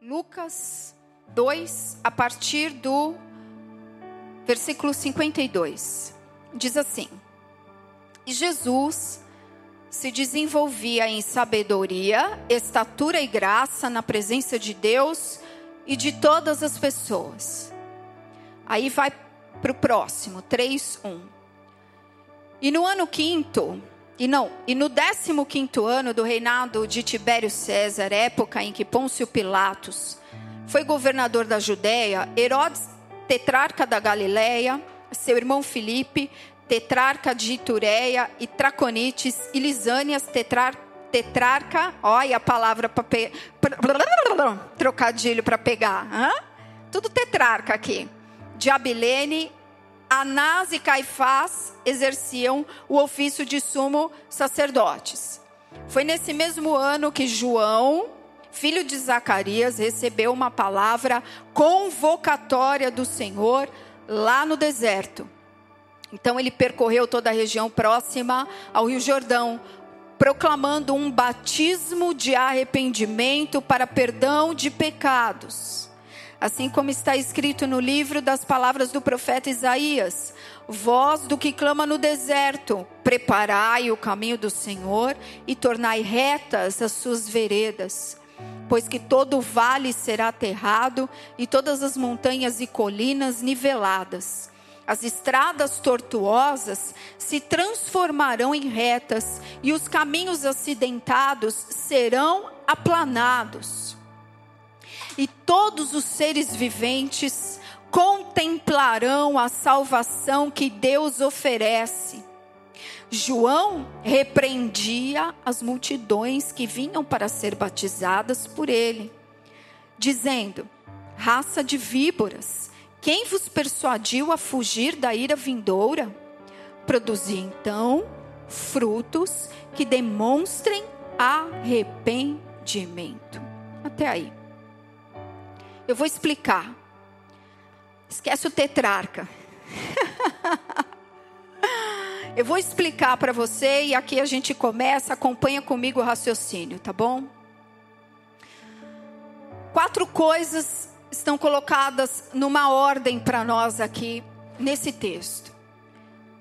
Lucas 2, a partir do versículo 52. Diz assim: E Jesus se desenvolvia em sabedoria, estatura e graça na presença de Deus e de todas as pessoas. Aí vai para o próximo, 3, 1. E no ano quinto, e não, e no décimo quinto ano do reinado de Tibério César, época em que Pôncio Pilatos foi governador da Judéia, Herodes, tetrarca da Galileia, seu irmão Filipe, tetrarca de Itureia e Traconites, e Lisânias, tetrar, tetrarca, olha a palavra para trocadilho para pegar, hã? tudo tetrarca aqui, de Abilene, Anás e Caifás exerciam o ofício de sumo sacerdotes. Foi nesse mesmo ano que João, filho de Zacarias, recebeu uma palavra convocatória do Senhor lá no deserto. Então ele percorreu toda a região próxima ao Rio Jordão, proclamando um batismo de arrependimento para perdão de pecados. Assim como está escrito no livro das palavras do profeta Isaías: Voz do que clama no deserto, preparai o caminho do Senhor e tornai retas as suas veredas. Pois que todo vale será aterrado e todas as montanhas e colinas niveladas as estradas tortuosas se transformarão em retas e os caminhos acidentados serão aplanados. E todos os seres viventes contemplarão a salvação que Deus oferece. João repreendia as multidões que vinham para ser batizadas por ele, dizendo: raça de víboras quem vos persuadiu a fugir da ira vindoura? Produzi então frutos que demonstrem arrependimento. Até aí. Eu vou explicar. Esquece o tetrarca. Eu vou explicar para você e aqui a gente começa, acompanha comigo o raciocínio, tá bom? Quatro coisas estão colocadas numa ordem para nós aqui nesse texto.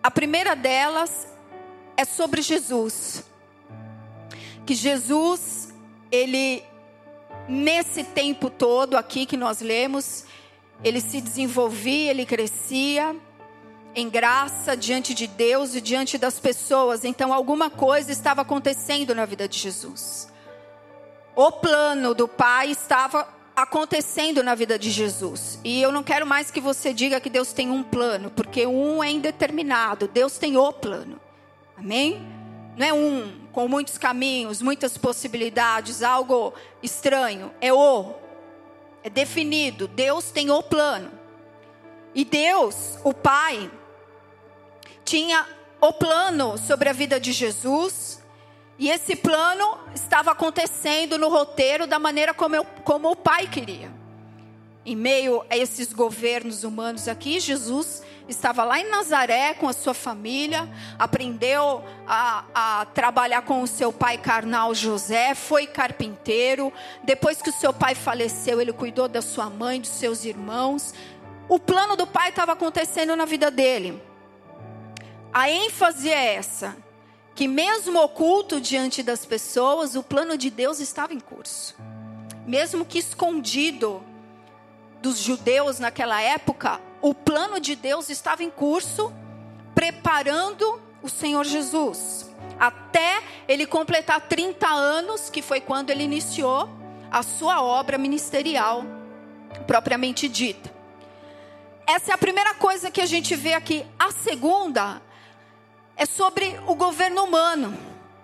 A primeira delas é sobre Jesus. Que Jesus, ele, nesse tempo todo aqui que nós lemos, ele se desenvolvia, ele crescia em graça diante de Deus e diante das pessoas. Então, alguma coisa estava acontecendo na vida de Jesus. O plano do Pai estava acontecendo na vida de Jesus. E eu não quero mais que você diga que Deus tem um plano, porque um é indeterminado, Deus tem o plano. Amém? Não é um com muitos caminhos, muitas possibilidades, algo estranho. É o. É definido. Deus tem o plano. E Deus, o Pai, tinha o plano sobre a vida de Jesus e esse plano estava acontecendo no roteiro da maneira como, eu, como o pai queria. Em meio a esses governos humanos aqui, Jesus estava lá em Nazaré com a sua família, aprendeu a, a, trabalhar com o seu pai carnal José, foi carpinteiro. Depois que o seu pai faleceu, ele cuidou da sua mãe, dos seus irmãos. O plano do pai estava acontecendo na vida dele. A ênfase é essa: que, mesmo oculto diante das pessoas, o plano de Deus estava em curso. Mesmo que escondido dos judeus naquela época, o plano de Deus estava em curso, preparando o Senhor Jesus. Até ele completar 30 anos, que foi quando ele iniciou a sua obra ministerial, propriamente dita. Essa é a primeira coisa que a gente vê aqui. A segunda é sobre o governo humano.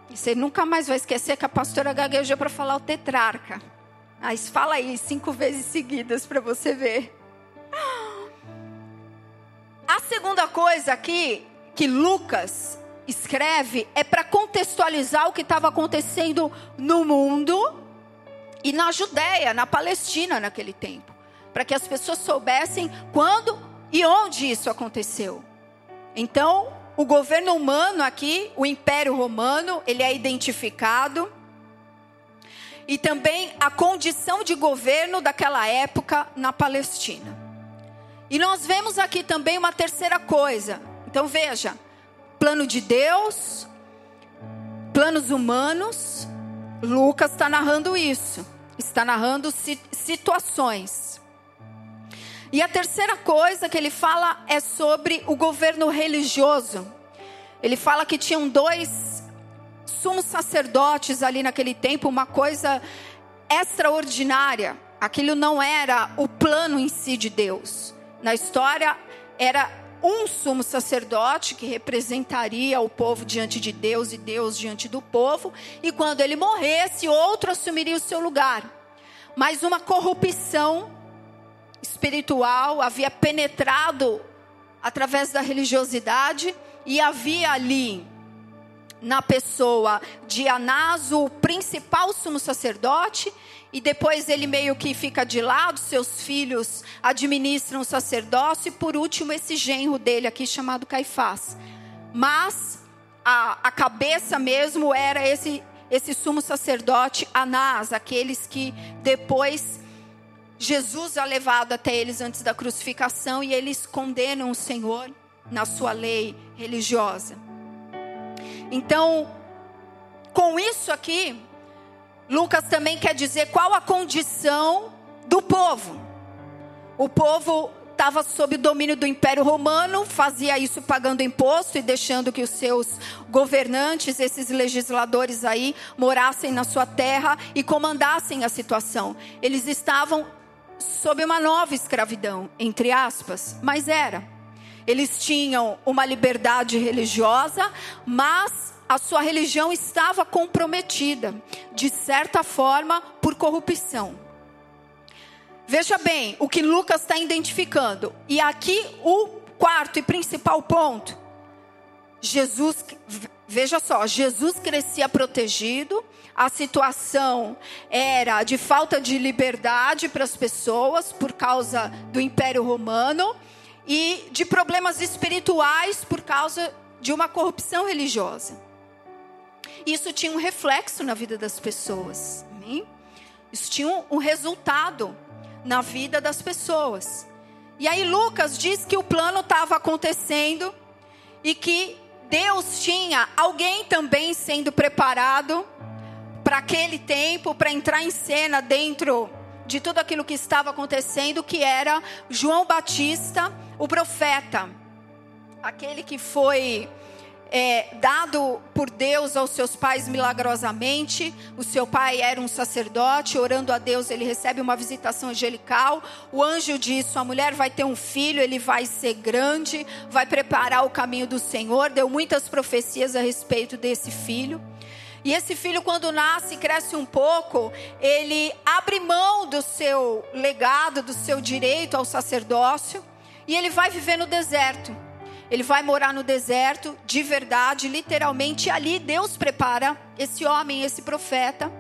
Você nunca mais vai esquecer que a pastora gaguejou para falar o tetrarca. Mas fala aí cinco vezes seguidas para você ver. A segunda coisa aqui que Lucas escreve é para contextualizar o que estava acontecendo no mundo e na Judéia, na Palestina naquele tempo, para que as pessoas soubessem quando e onde isso aconteceu. Então, o governo humano aqui, o Império Romano, ele é identificado. e também a condição de governo daquela época na Palestina. E nós vemos aqui também uma terceira coisa. Então veja, plano de Deus, planos humanos. Lucas está narrando isso, está narrando situações. E a terceira coisa que ele fala é sobre o governo religioso. Ele fala que tinham dois sumos sacerdotes ali naquele tempo, uma coisa extraordinária. Aquilo não era o plano em si de Deus. Na história, era um sumo sacerdote que representaria o povo diante de Deus e Deus diante do povo, e quando ele morresse, outro assumiria o seu lugar. Mas uma corrupção espiritual havia penetrado através da religiosidade e havia ali na pessoa de Anás, o principal sumo sacerdote, e depois ele meio que fica de lado, seus filhos administram o sacerdócio, e por último esse genro dele aqui chamado Caifás. Mas a, a cabeça mesmo era esse, esse sumo sacerdote Anás, aqueles que depois Jesus é levado até eles antes da crucificação e eles condenam o Senhor na sua lei religiosa. Então, com isso aqui, Lucas também quer dizer qual a condição do povo. O povo estava sob o domínio do Império Romano, fazia isso pagando imposto e deixando que os seus governantes, esses legisladores aí, morassem na sua terra e comandassem a situação. Eles estavam sob uma nova escravidão, entre aspas, mas era. Eles tinham uma liberdade religiosa, mas a sua religião estava comprometida, de certa forma, por corrupção. Veja bem o que Lucas está identificando. E aqui o quarto e principal ponto. Jesus, veja só, Jesus crescia protegido, a situação era de falta de liberdade para as pessoas por causa do Império Romano e de problemas espirituais por causa de uma corrupção religiosa. Isso tinha um reflexo na vida das pessoas. Amém? Isso tinha um, resultado na vida das pessoas. E aí Lucas diz que o plano estava acontecendo e que Deus tinha alguém também sendo preparado para aquele tempo, para entrar em cena dentro de tudo aquilo que estava acontecendo, que era João Batista, o profeta, aquele que foi é, dado por Deus aos seus pais milagrosamente. O seu pai era um sacerdote, orando a Deus, ele recebe uma visitação angelical. O anjo diz: Sua mulher vai ter um filho, ele vai ser grande, vai preparar o caminho do Senhor. Deu muitas profecias a respeito desse filho. E esse filho, quando nasce, cresce um pouco, ele abre mão do seu legado, do seu direito ao sacerdócio, e ele vai viver no deserto. Ele vai morar no deserto, de verdade, literalmente, ali Deus prepara esse homem, esse profeta.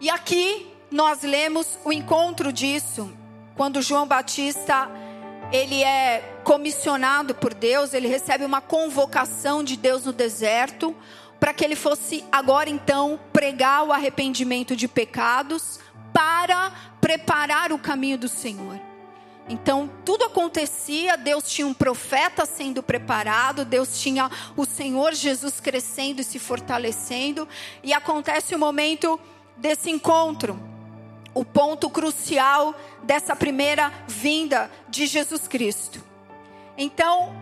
E aqui nós lemos o encontro disso, quando João Batista ele é comissionado por Deus, ele recebe uma convocação de Deus no deserto, para que ele fosse agora então pregar o arrependimento de pecados para preparar o caminho do Senhor. Então, tudo acontecia, Deus tinha um profeta sendo preparado, Deus tinha o Senhor Jesus crescendo e se fortalecendo, e acontece o momento desse encontro, o ponto crucial dessa primeira vinda de Jesus Cristo. Então,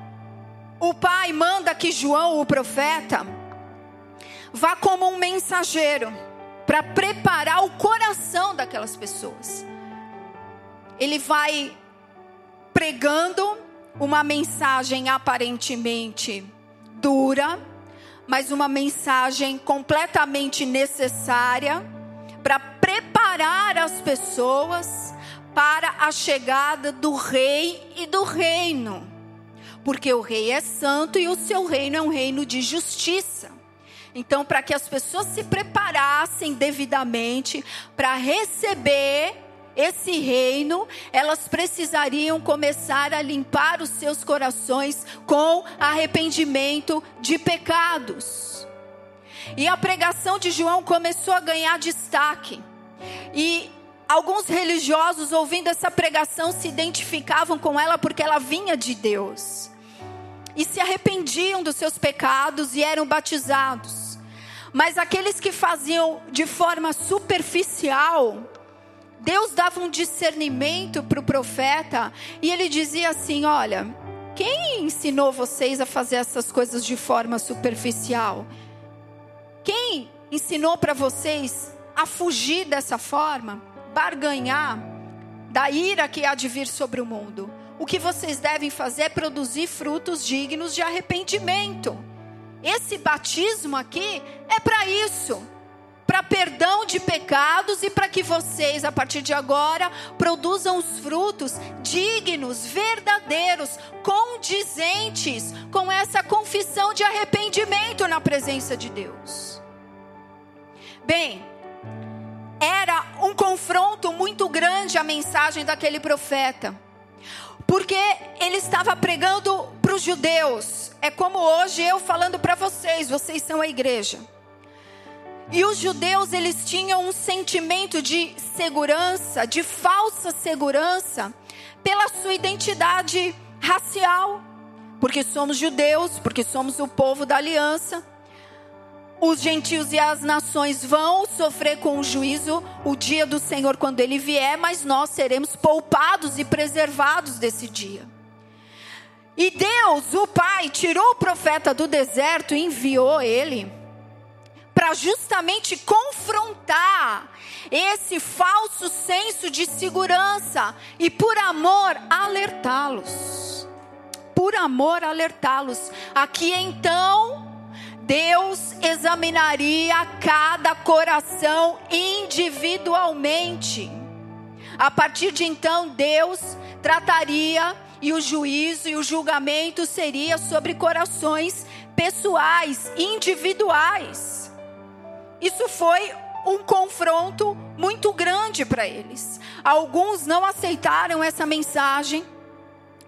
o Pai manda que João, o profeta, vá como um mensageiro para preparar o coração daquelas pessoas. Ele vai pregando uma mensagem aparentemente dura, mas uma mensagem completamente necessária para preparar as pessoas para a chegada do rei e do reino. Porque o rei é santo e o seu reino é um reino de justiça. Então, para que as pessoas se preparassem devidamente para receber esse reino, elas precisariam começar a limpar os seus corações com arrependimento de pecados. E a pregação de João começou a ganhar destaque. E alguns religiosos, ouvindo essa pregação, se identificavam com ela porque ela vinha de Deus. E se arrependiam dos seus pecados e eram batizados. Mas aqueles que faziam de forma superficial, Deus dava um discernimento para o profeta e ele dizia assim: Olha, quem ensinou vocês a fazer essas coisas de forma superficial? Quem ensinou para vocês a fugir dessa forma, barganhar da ira que há de vir sobre o mundo? O que vocês devem fazer é produzir frutos dignos de arrependimento. Esse batismo aqui é para isso para perdão de pecados e para que vocês, a partir de agora, produzam os frutos dignos, verdadeiros, condizentes com essa confissão de arrependimento na presença de Deus. Bem, era um confronto muito grande a mensagem daquele profeta. Porque ele estava pregando para os judeus. É como hoje eu falando para vocês, vocês são a igreja. E os judeus, eles tinham um sentimento de segurança, de falsa segurança, pela sua identidade racial. Porque somos judeus, porque somos o povo da aliança. Os gentios e as nações vão sofrer com o juízo o dia do Senhor quando ele vier, mas nós seremos poupados e preservados desse dia. E Deus, o Pai, tirou o profeta do deserto e enviou ele para justamente confrontar esse falso senso de segurança e por amor alertá-los. Por amor alertá-los. Aqui então Deus examinaria cada coração individualmente. A partir de então, Deus trataria e o juízo e o julgamento seria sobre corações pessoais, individuais. Isso foi um confronto muito grande para eles. Alguns não aceitaram essa mensagem,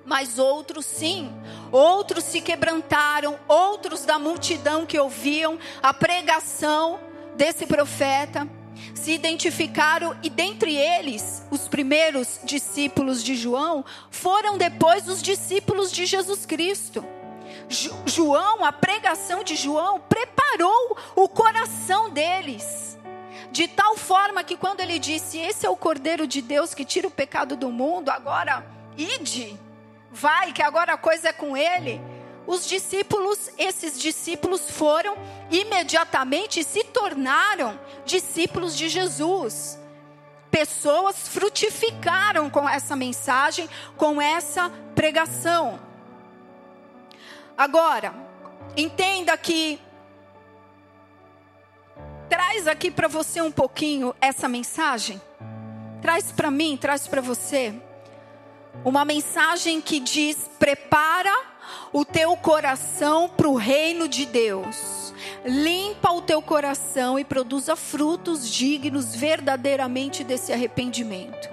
mas outros sim. Outros se quebrantaram, outros da multidão que ouviam a pregação desse profeta se identificaram e dentre eles, os primeiros discípulos de João, foram depois os discípulos de Jesus Cristo. João, a pregação de João, preparou o coração deles. De tal forma que quando ele disse: Esse é o Cordeiro de Deus que tira o pecado do mundo, agora ide, vai, que agora a coisa é com ele. Os discípulos, esses discípulos foram imediatamente se tornaram discípulos de Jesus. Pessoas frutificaram com essa mensagem, com essa pregação. Agora, entenda que traz aqui para você um pouquinho essa mensagem. Traz para mim, traz para você uma mensagem que diz: prepara o teu coração para o reino de Deus. Limpa o teu coração e produza frutos dignos verdadeiramente desse arrependimento.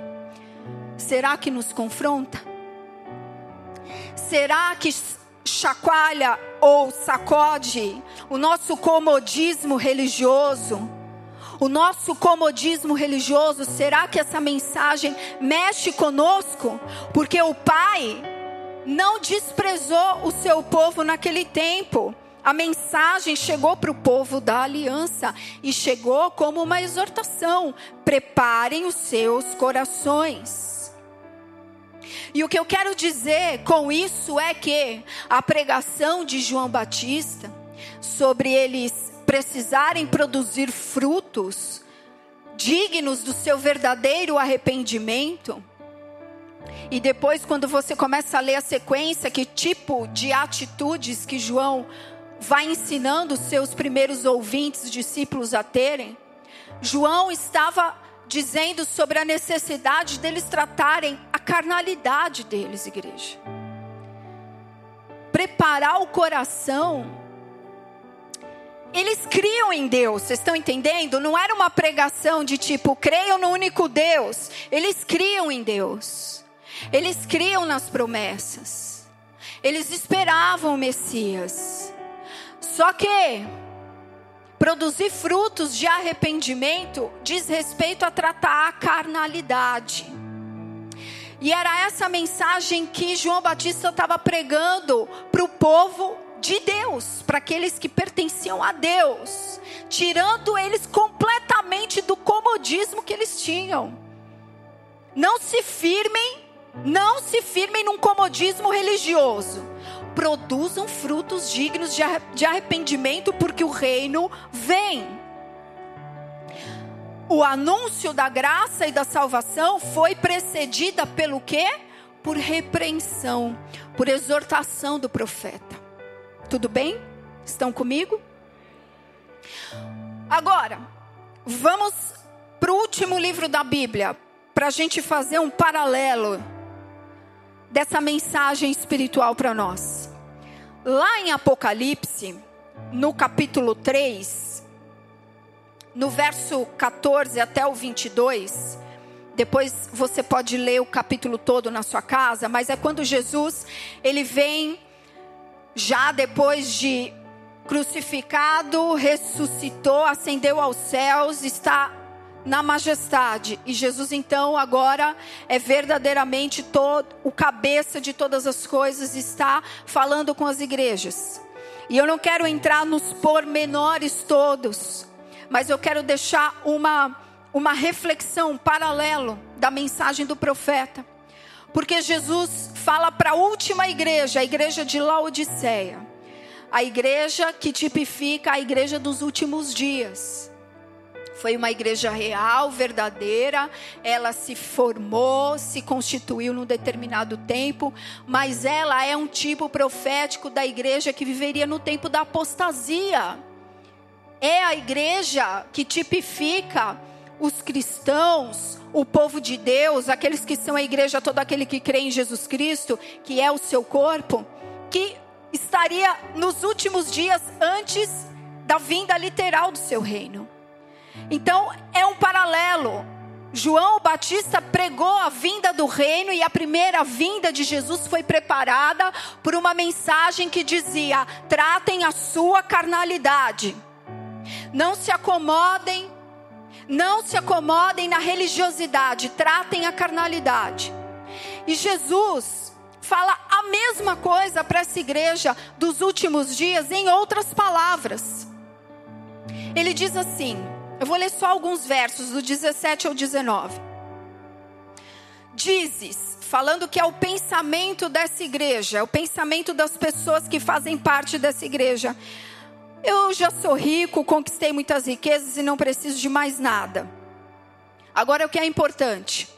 Será que nos confronta? Será que chacoalha ou sacode o nosso comodismo religioso. O nosso comodismo religioso, será que essa mensagem mexe conosco? Porque o Pai não desprezou o seu povo naquele tempo. A mensagem chegou para o povo da aliança e chegou como uma exortação: preparem os seus corações. E o que eu quero dizer com isso é que a pregação de João Batista sobre eles precisarem produzir frutos dignos do seu verdadeiro arrependimento. E depois, quando você começa a ler a sequência, que tipo de atitudes que João vai ensinando os seus primeiros ouvintes, discípulos a terem, João estava dizendo sobre a necessidade deles tratarem a carnalidade deles, igreja. Preparar o coração. Eles criam em Deus, vocês estão entendendo? Não era uma pregação de tipo, creiam no único Deus. Eles criam em Deus. Eles criam nas promessas. Eles esperavam o Messias. Só que Produzir frutos de arrependimento diz respeito a tratar a carnalidade. E era essa mensagem que João Batista estava pregando para o povo de Deus, para aqueles que pertenciam a Deus, tirando eles completamente do comodismo que eles tinham. Não se firmem, não se firmem num comodismo religioso. Produzam frutos dignos de arrependimento, porque o reino vem. O anúncio da graça e da salvação foi precedida pelo quê? Por repreensão, por exortação do profeta. Tudo bem? Estão comigo? Agora, vamos para o último livro da Bíblia, para a gente fazer um paralelo dessa mensagem espiritual para nós. Lá em Apocalipse, no capítulo 3, no verso 14 até o 22, depois você pode ler o capítulo todo na sua casa, mas é quando Jesus, ele vem já depois de crucificado, ressuscitou, ascendeu aos céus, está na majestade. E Jesus então agora é verdadeiramente todo o cabeça de todas as coisas, está falando com as igrejas. E eu não quero entrar nos pormenores todos, mas eu quero deixar uma uma reflexão paralelo da mensagem do profeta. Porque Jesus fala para a última igreja, a igreja de Laodiceia. A igreja que tipifica a igreja dos últimos dias. Foi uma igreja real, verdadeira, ela se formou, se constituiu num determinado tempo, mas ela é um tipo profético da igreja que viveria no tempo da apostasia. É a igreja que tipifica os cristãos, o povo de Deus, aqueles que são a igreja, todo aquele que crê em Jesus Cristo, que é o seu corpo, que estaria nos últimos dias antes da vinda literal do seu reino. Então, é um paralelo. João Batista pregou a vinda do reino e a primeira vinda de Jesus foi preparada por uma mensagem que dizia: tratem a sua carnalidade, não se acomodem não se acomodem na religiosidade, tratem a carnalidade. E Jesus fala a mesma coisa para essa igreja dos últimos dias em outras palavras. Ele diz assim: eu vou ler só alguns versos, do 17 ao 19. Dizes, falando que é o pensamento dessa igreja, é o pensamento das pessoas que fazem parte dessa igreja. Eu já sou rico, conquistei muitas riquezas e não preciso de mais nada. Agora o que é importante?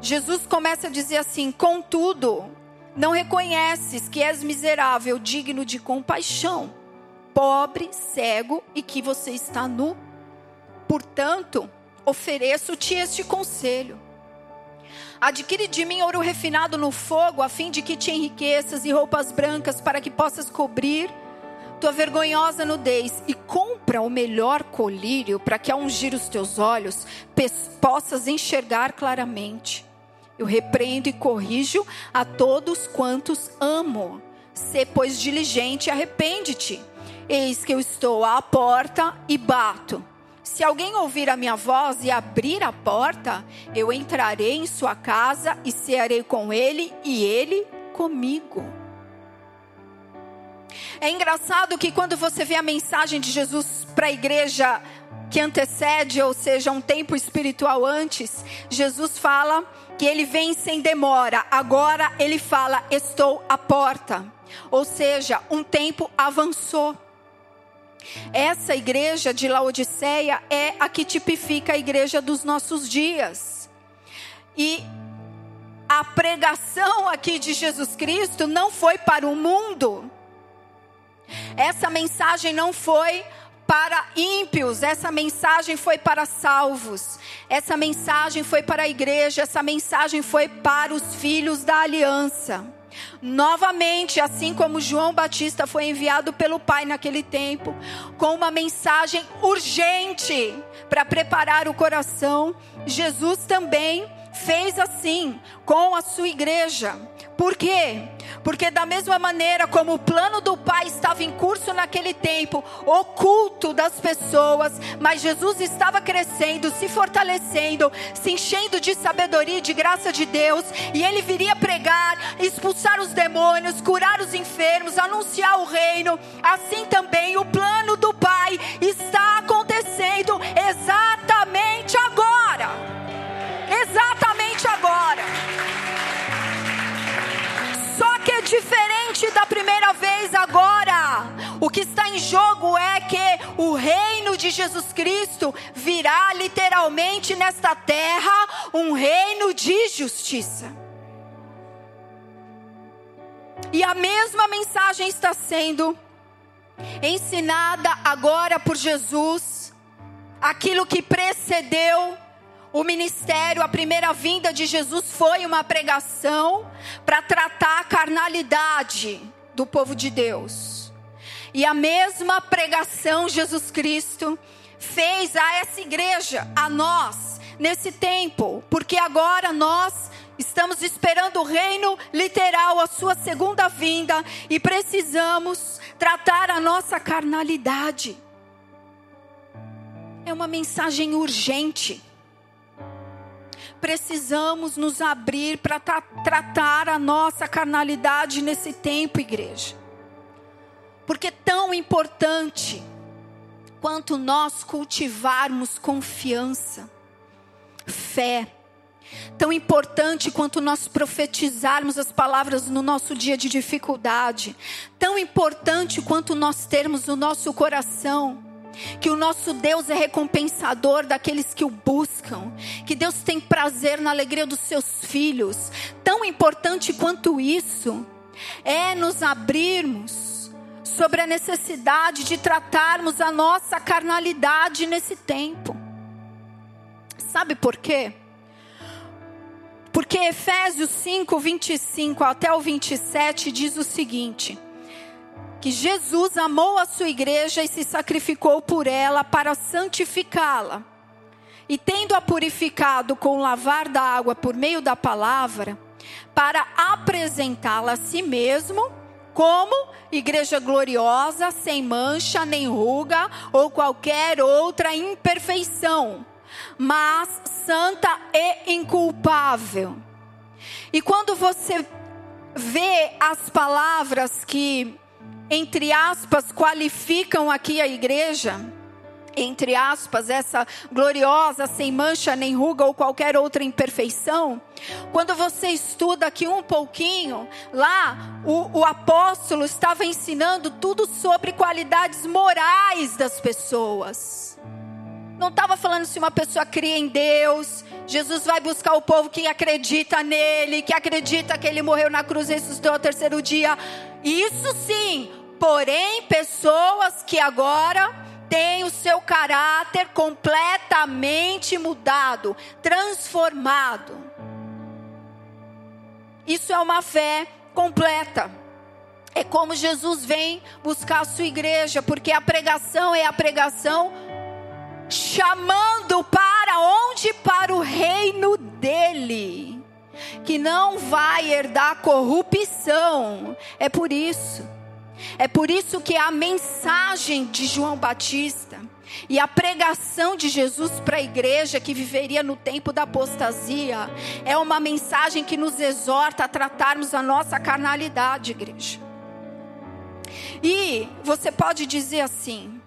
Jesus começa a dizer assim: contudo, não reconheces que és miserável, digno de compaixão, pobre, cego e que você está nu. Portanto, ofereço-te este conselho. Adquire de mim ouro refinado no fogo, a fim de que te enriqueças e roupas brancas, para que possas cobrir tua vergonhosa nudez e compra o melhor colírio para que ao ungir os teus olhos possas enxergar claramente. Eu repreendo e corrijo a todos quantos amo. Sê, pois, diligente e arrepende-te. Eis que eu estou à porta e bato. Se alguém ouvir a minha voz e abrir a porta, eu entrarei em sua casa e cearei com ele e ele comigo. É engraçado que quando você vê a mensagem de Jesus para a igreja que antecede, ou seja, um tempo espiritual antes, Jesus fala que ele vem sem demora. Agora ele fala: Estou à porta. Ou seja, um tempo avançou. Essa igreja de Laodiceia é a que tipifica a igreja dos nossos dias. E a pregação aqui de Jesus Cristo não foi para o mundo, essa mensagem não foi para ímpios, essa mensagem foi para salvos, essa mensagem foi para a igreja, essa mensagem foi para os filhos da aliança. Novamente, assim como João Batista foi enviado pelo Pai naquele tempo, com uma mensagem urgente para preparar o coração, Jesus também fez assim com a sua igreja. Por quê? Porque, da mesma maneira como o plano do Pai estava em curso naquele tempo, oculto das pessoas, mas Jesus estava crescendo, se fortalecendo, se enchendo de sabedoria e de graça de Deus, e ele viria pregar, expulsar os demônios, curar os enfermos, anunciar o reino. Assim também o plano do Pai está acontecendo diferente da primeira vez agora. O que está em jogo é que o reino de Jesus Cristo virá literalmente nesta terra um reino de justiça. E a mesma mensagem está sendo ensinada agora por Jesus. Aquilo que precedeu o ministério, a primeira vinda de Jesus foi uma pregação para tratar a carnalidade do povo de Deus. E a mesma pregação Jesus Cristo fez a essa igreja, a nós, nesse tempo, porque agora nós estamos esperando o reino literal, a sua segunda vinda, e precisamos tratar a nossa carnalidade. É uma mensagem urgente precisamos nos abrir para tra tratar a nossa carnalidade nesse tempo, igreja. Porque tão importante quanto nós cultivarmos confiança, fé, tão importante quanto nós profetizarmos as palavras no nosso dia de dificuldade, tão importante quanto nós termos o nosso coração que o nosso Deus é recompensador daqueles que o buscam, que Deus tem prazer na alegria dos seus filhos. Tão importante quanto isso é nos abrirmos sobre a necessidade de tratarmos a nossa carnalidade nesse tempo. Sabe por quê? Porque Efésios 5, 25 até o 27 diz o seguinte: que Jesus amou a sua igreja e se sacrificou por ela para santificá-la. E tendo-a purificado com o lavar da água por meio da palavra, para apresentá-la a si mesmo como igreja gloriosa, sem mancha, nem ruga ou qualquer outra imperfeição, mas santa e inculpável. E quando você vê as palavras que entre aspas, qualificam aqui a igreja, entre aspas, essa gloriosa, sem mancha nem ruga ou qualquer outra imperfeição. Quando você estuda aqui um pouquinho, lá o, o apóstolo estava ensinando tudo sobre qualidades morais das pessoas. Não estava falando se uma pessoa cria em Deus. Jesus vai buscar o povo que acredita nele, que acredita que ele morreu na cruz e ressuscitou ao terceiro dia. Isso sim, porém, pessoas que agora têm o seu caráter completamente mudado, transformado. Isso é uma fé completa. É como Jesus vem buscar a sua igreja, porque a pregação é a pregação chamando para onde? Para o reino dele, que não vai herdar corrupção. É por isso. É por isso que a mensagem de João Batista e a pregação de Jesus para a igreja que viveria no tempo da apostasia é uma mensagem que nos exorta a tratarmos a nossa carnalidade, igreja. E você pode dizer assim: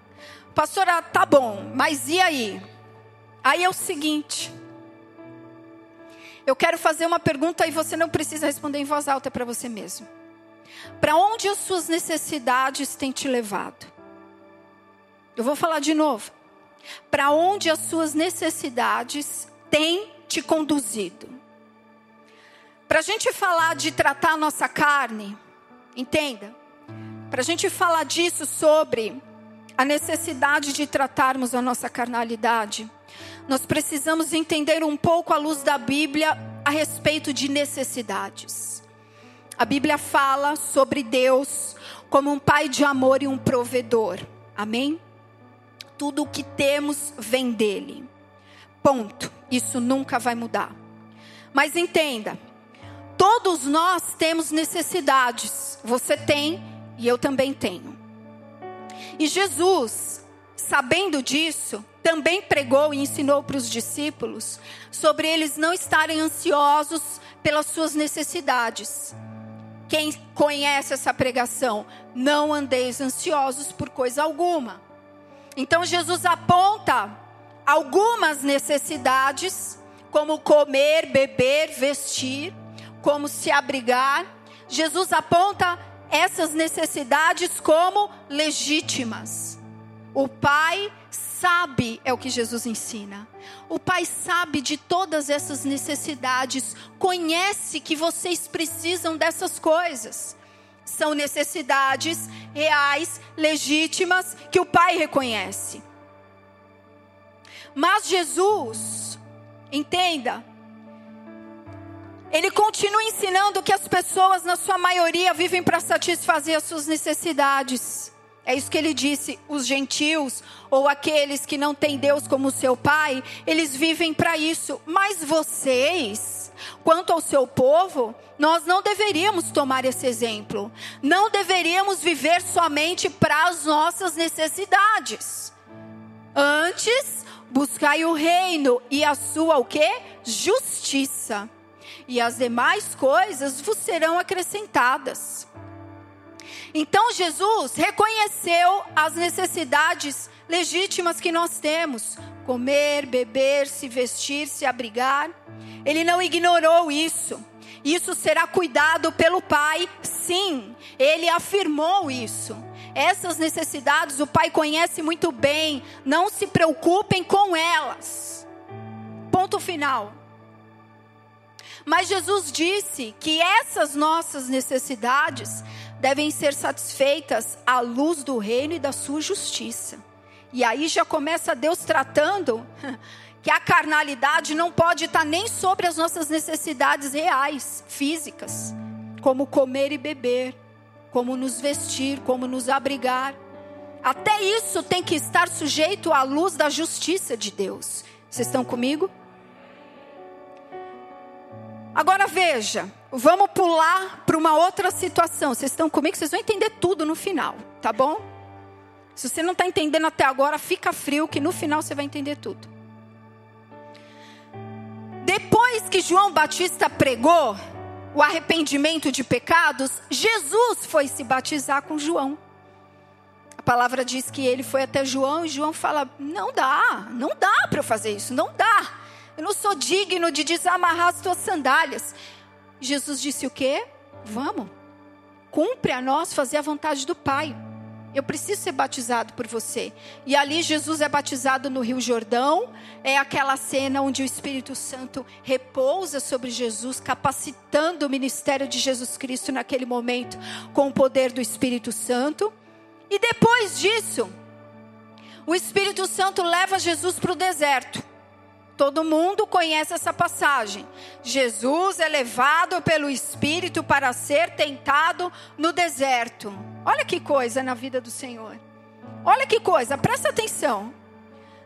Pastora, tá bom, mas e aí? Aí é o seguinte. Eu quero fazer uma pergunta e você não precisa responder em voz alta para você mesmo. Para onde as suas necessidades têm te levado? Eu vou falar de novo. Para onde as suas necessidades têm te conduzido? Para a gente falar de tratar a nossa carne, entenda. Para a gente falar disso sobre a necessidade de tratarmos a nossa carnalidade, nós precisamos entender um pouco à luz da Bíblia a respeito de necessidades. A Bíblia fala sobre Deus como um pai de amor e um provedor. Amém? Tudo o que temos vem dele. Ponto. Isso nunca vai mudar. Mas entenda, Todos nós temos necessidades. Você tem e eu também tenho. E Jesus, sabendo disso, também pregou e ensinou para os discípulos sobre eles não estarem ansiosos pelas suas necessidades. Quem conhece essa pregação, não andeis ansiosos por coisa alguma. Então Jesus aponta algumas necessidades, como comer, beber, vestir, como se abrigar. Jesus aponta essas necessidades como legítimas. O Pai sabe, é o que Jesus ensina. O Pai sabe de todas essas necessidades, conhece que vocês precisam dessas coisas. São necessidades reais, legítimas, que o Pai reconhece. Mas Jesus, entenda, ele continua ensinando que as pessoas, na sua maioria, vivem para satisfazer as suas necessidades. É isso que ele disse: os gentios ou aqueles que não têm Deus como seu pai, eles vivem para isso. Mas vocês, quanto ao seu povo, nós não deveríamos tomar esse exemplo. Não deveríamos viver somente para as nossas necessidades. Antes, buscai o reino e a sua o quê? Justiça e as demais coisas vos serão acrescentadas. Então Jesus reconheceu as necessidades legítimas que nós temos: comer, beber, se vestir, se abrigar. Ele não ignorou isso. Isso será cuidado pelo Pai, sim, ele afirmou isso. Essas necessidades o Pai conhece muito bem, não se preocupem com elas. Ponto final. Mas Jesus disse que essas nossas necessidades devem ser satisfeitas à luz do reino e da sua justiça. E aí já começa Deus tratando que a carnalidade não pode estar nem sobre as nossas necessidades reais, físicas, como comer e beber, como nos vestir, como nos abrigar. Até isso tem que estar sujeito à luz da justiça de Deus. Vocês estão comigo? Agora veja, vamos pular para uma outra situação. Vocês estão comigo? Vocês vão entender tudo no final, tá bom? Se você não está entendendo até agora, fica frio que no final você vai entender tudo. Depois que João Batista pregou o arrependimento de pecados, Jesus foi se batizar com João. A palavra diz que ele foi até João e João fala: Não dá, não dá para eu fazer isso, não dá. Eu não sou digno de desamarrar as tuas sandálias. Jesus disse o quê? Vamos. Cumpre a nós fazer a vontade do Pai. Eu preciso ser batizado por você. E ali Jesus é batizado no Rio Jordão. É aquela cena onde o Espírito Santo repousa sobre Jesus, capacitando o ministério de Jesus Cristo naquele momento com o poder do Espírito Santo. E depois disso, o Espírito Santo leva Jesus para o deserto. Todo mundo conhece essa passagem. Jesus é levado pelo Espírito para ser tentado no deserto. Olha que coisa na vida do Senhor. Olha que coisa, presta atenção.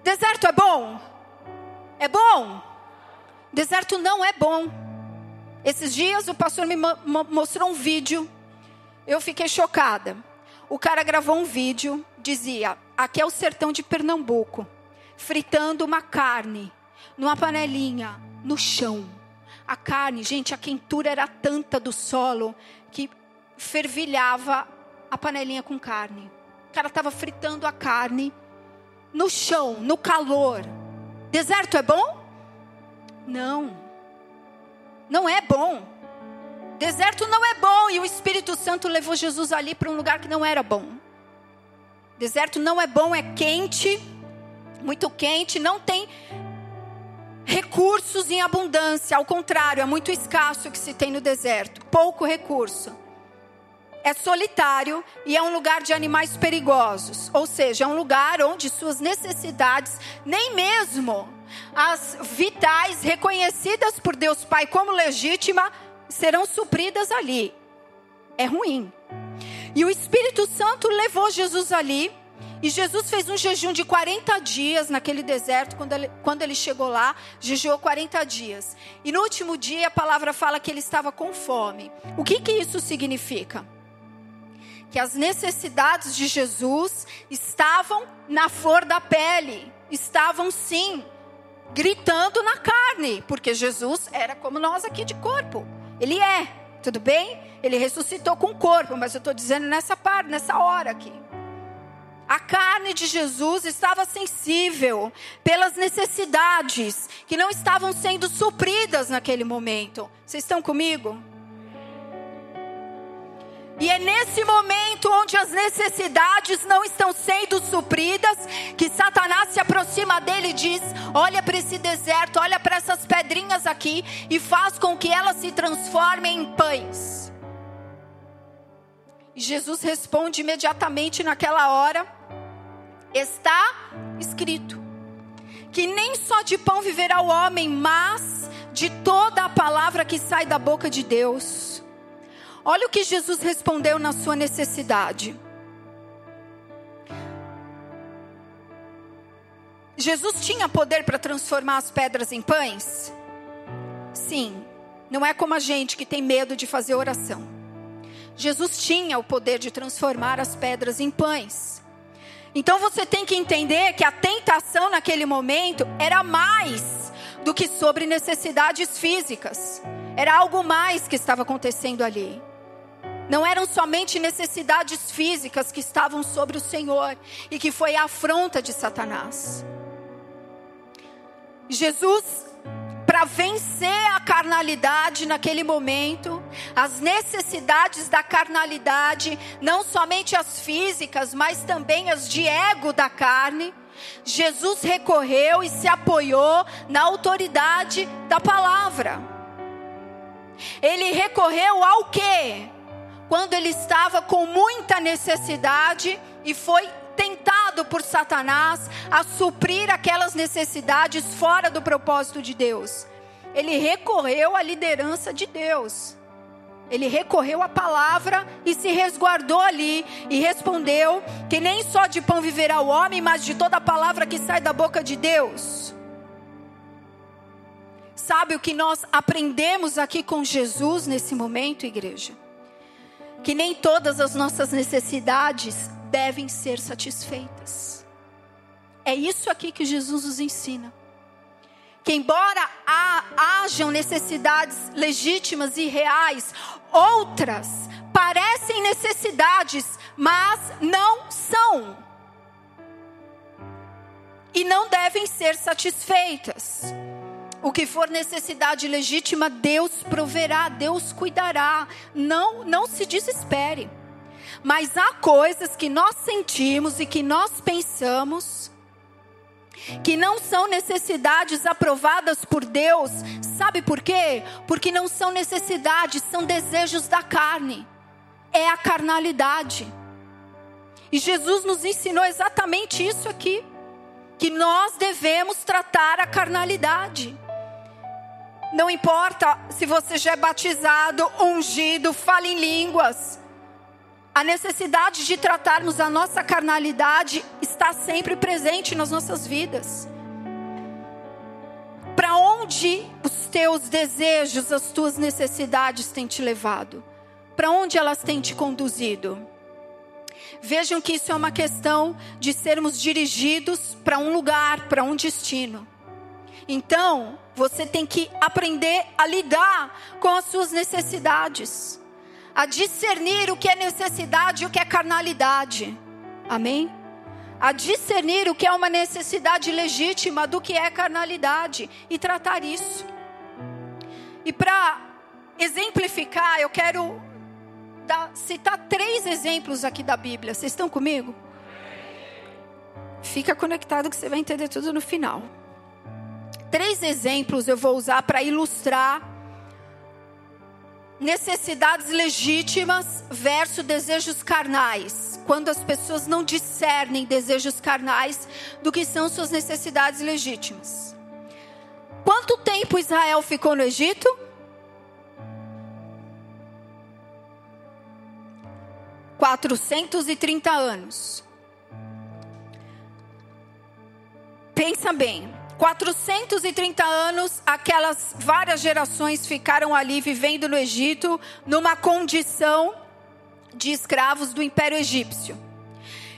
Deserto é bom? É bom? Deserto não é bom. Esses dias o pastor me mostrou um vídeo. Eu fiquei chocada. O cara gravou um vídeo, dizia: Aqui é o sertão de Pernambuco, fritando uma carne numa panelinha, no chão. A carne, gente, a quentura era tanta do solo que fervilhava a panelinha com carne. O cara estava fritando a carne no chão, no calor. Deserto é bom? Não. Não é bom. Deserto não é bom e o Espírito Santo levou Jesus ali para um lugar que não era bom. Deserto não é bom, é quente, muito quente, não tem recursos em abundância, ao contrário, é muito escasso o que se tem no deserto, pouco recurso. É solitário e é um lugar de animais perigosos, ou seja, é um lugar onde suas necessidades, nem mesmo as vitais reconhecidas por Deus Pai como legítima, serão supridas ali. É ruim. E o Espírito Santo levou Jesus ali E Jesus fez um jejum de 40 dias naquele deserto, quando ele, quando ele chegou lá, jejuou 40 dias. E no último dia a palavra fala que ele estava com fome. O que, que isso significa? Que as necessidades de Jesus estavam na flor da pele, estavam sim, gritando na carne, porque Jesus era como nós aqui de corpo. Ele é, tudo bem? Ele ressuscitou com o corpo, mas eu estou dizendo nessa parte, nessa hora aqui. A carne de Jesus estava sensível pelas necessidades que não estavam sendo supridas naquele momento. Vocês estão comigo? E é nesse momento onde as necessidades não estão sendo supridas que Satanás se aproxima dele e diz: Olha para esse deserto, olha para essas pedrinhas aqui e faz com que elas se transformem em pães. E Jesus responde imediatamente naquela hora: Está escrito que nem só de pão viverá o homem, mas de toda a palavra que sai da boca de Deus. Olha o que Jesus respondeu na sua necessidade. Jesus tinha poder para transformar as pedras em pães? Sim, não é como a gente que tem medo de fazer oração. Jesus tinha o poder de transformar as pedras em pães. Então você tem que entender que a tentação naquele momento era mais do que sobre necessidades físicas. Era algo mais que estava acontecendo ali. Não eram somente necessidades físicas que estavam sobre o Senhor e que foi a afronta de Satanás. Jesus para vencer a carnalidade naquele momento, as necessidades da carnalidade, não somente as físicas, mas também as de ego da carne. Jesus recorreu e se apoiou na autoridade da palavra. Ele recorreu ao quê? Quando ele estava com muita necessidade e foi tentado por Satanás a suprir aquelas necessidades fora do propósito de Deus. Ele recorreu à liderança de Deus. Ele recorreu à palavra e se resguardou ali e respondeu que nem só de pão viverá o homem, mas de toda a palavra que sai da boca de Deus. Sabe o que nós aprendemos aqui com Jesus nesse momento, igreja? Que nem todas as nossas necessidades devem ser satisfeitas. É isso aqui que Jesus nos ensina. Que embora hajam necessidades legítimas e reais, outras parecem necessidades, mas não são. E não devem ser satisfeitas. O que for necessidade legítima, Deus proverá, Deus cuidará. Não, não se desespere. Mas há coisas que nós sentimos e que nós pensamos que não são necessidades aprovadas por Deus. Sabe por quê? Porque não são necessidades, são desejos da carne. É a carnalidade. E Jesus nos ensinou exatamente isso aqui, que nós devemos tratar a carnalidade. Não importa se você já é batizado, ungido, fala em línguas a necessidade de tratarmos a nossa carnalidade está sempre presente nas nossas vidas. Para onde os teus desejos, as tuas necessidades têm te levado? Para onde elas têm te conduzido? Vejam que isso é uma questão de sermos dirigidos para um lugar, para um destino. Então, você tem que aprender a lidar com as suas necessidades a discernir o que é necessidade e o que é carnalidade. Amém? A discernir o que é uma necessidade legítima do que é carnalidade e tratar isso. E para exemplificar, eu quero dar, citar três exemplos aqui da Bíblia. Vocês estão comigo? Fica conectado que você vai entender tudo no final. Três exemplos eu vou usar para ilustrar necessidades legítimas versus desejos carnais. Quando as pessoas não discernem desejos carnais do que são suas necessidades legítimas. Quanto tempo Israel ficou no Egito? Quatrocentos e trinta anos. pensa bem. 430 anos, aquelas várias gerações ficaram ali vivendo no Egito, numa condição de escravos do Império Egípcio.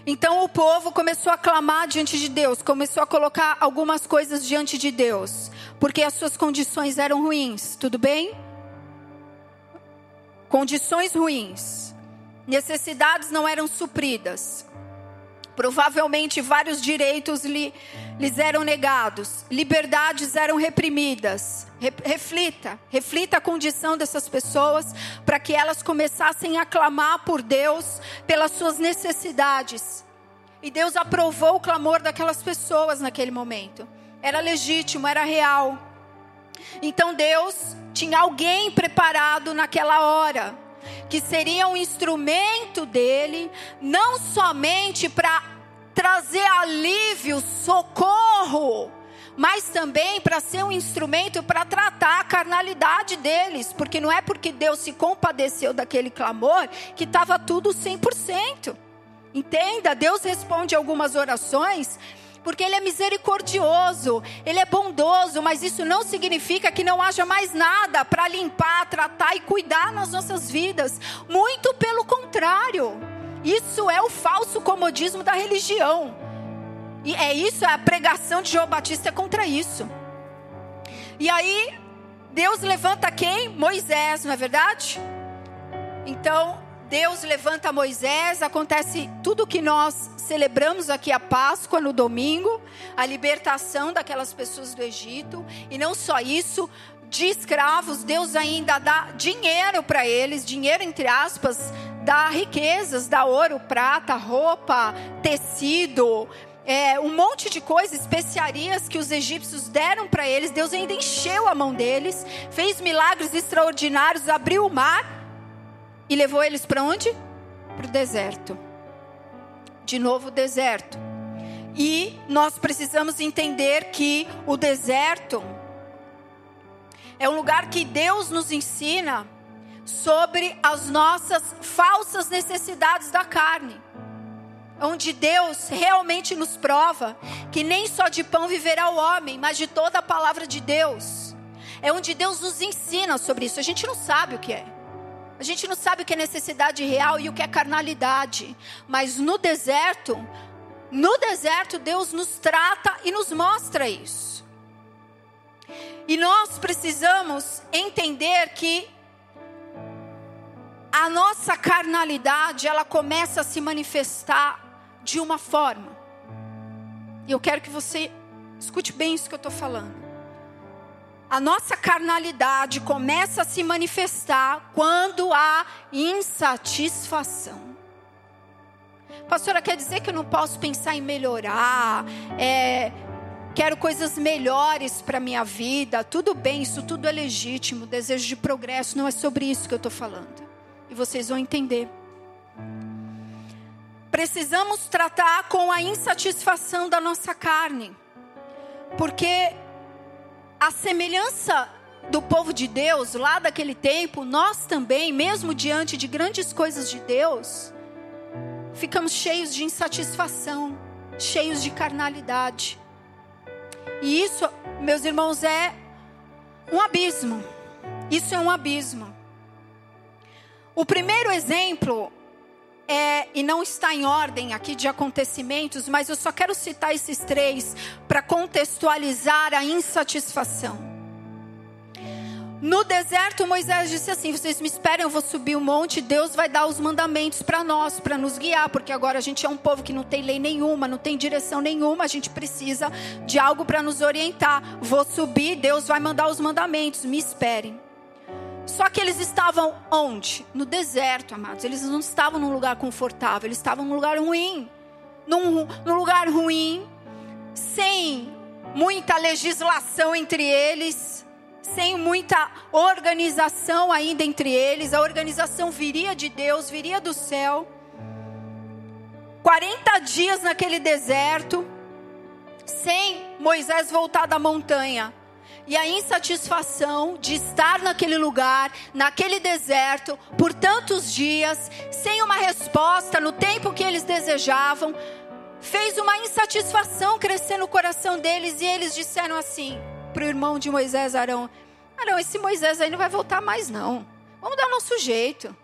Então o povo começou a clamar diante de Deus, começou a colocar algumas coisas diante de Deus, porque as suas condições eram ruins, tudo bem? Condições ruins, necessidades não eram supridas. Provavelmente vários direitos lhe, lhes eram negados, liberdades eram reprimidas. Re, reflita, reflita a condição dessas pessoas para que elas começassem a clamar por Deus pelas suas necessidades. E Deus aprovou o clamor daquelas pessoas naquele momento. Era legítimo, era real. Então Deus tinha alguém preparado naquela hora que seria um instrumento dele, não somente para trazer alívio, socorro, mas também para ser um instrumento para tratar a carnalidade deles, porque não é porque Deus se compadeceu daquele clamor que estava tudo 100%. Entenda, Deus responde algumas orações porque Ele é misericordioso, Ele é bondoso, mas isso não significa que não haja mais nada para limpar, tratar e cuidar nas nossas vidas. Muito pelo contrário. Isso é o falso comodismo da religião. E é isso, é a pregação de João Batista é contra isso. E aí, Deus levanta quem? Moisés, não é verdade? Então, Deus levanta Moisés, acontece tudo que nós celebramos aqui a Páscoa no domingo, a libertação daquelas pessoas do Egito, e não só isso, de escravos, Deus ainda dá dinheiro para eles, dinheiro entre aspas, dá riquezas, dá ouro, prata, roupa, tecido, é, um monte de coisas, especiarias que os egípcios deram para eles. Deus ainda encheu a mão deles, fez milagres extraordinários, abriu o mar e levou eles para onde? Para o deserto de novo deserto. E nós precisamos entender que o deserto é um lugar que Deus nos ensina sobre as nossas falsas necessidades da carne. Onde Deus realmente nos prova que nem só de pão viverá o homem, mas de toda a palavra de Deus. É onde Deus nos ensina sobre isso. A gente não sabe o que é. A gente não sabe o que é necessidade real e o que é carnalidade. Mas no deserto, no deserto, Deus nos trata e nos mostra isso. E nós precisamos entender que a nossa carnalidade, ela começa a se manifestar de uma forma. E eu quero que você escute bem isso que eu estou falando a nossa carnalidade começa a se manifestar quando há insatisfação. Pastora, quer dizer que eu não posso pensar em melhorar? É, quero coisas melhores para minha vida. Tudo bem, isso tudo é legítimo. Desejo de progresso não é sobre isso que eu estou falando. E vocês vão entender. Precisamos tratar com a insatisfação da nossa carne, porque a semelhança do povo de Deus lá daquele tempo, nós também, mesmo diante de grandes coisas de Deus, ficamos cheios de insatisfação, cheios de carnalidade. E isso, meus irmãos, é um abismo. Isso é um abismo. O primeiro exemplo é, e não está em ordem aqui de acontecimentos, mas eu só quero citar esses três para contextualizar a insatisfação. No deserto, Moisés disse assim: Vocês me esperem, eu vou subir o um monte. Deus vai dar os mandamentos para nós, para nos guiar, porque agora a gente é um povo que não tem lei nenhuma, não tem direção nenhuma. A gente precisa de algo para nos orientar. Vou subir, Deus vai mandar os mandamentos. Me esperem. Só que eles estavam onde? No deserto, amados. Eles não estavam num lugar confortável, eles estavam num lugar ruim. Num, num lugar ruim, sem muita legislação entre eles, sem muita organização ainda entre eles. A organização viria de Deus, viria do céu. 40 dias naquele deserto, sem Moisés voltar da montanha e a insatisfação de estar naquele lugar, naquele deserto, por tantos dias, sem uma resposta no tempo que eles desejavam, fez uma insatisfação crescer no coração deles e eles disseram assim para o irmão de Moisés, Arão: Arão, esse Moisés aí não vai voltar mais não. Vamos dar nosso jeito.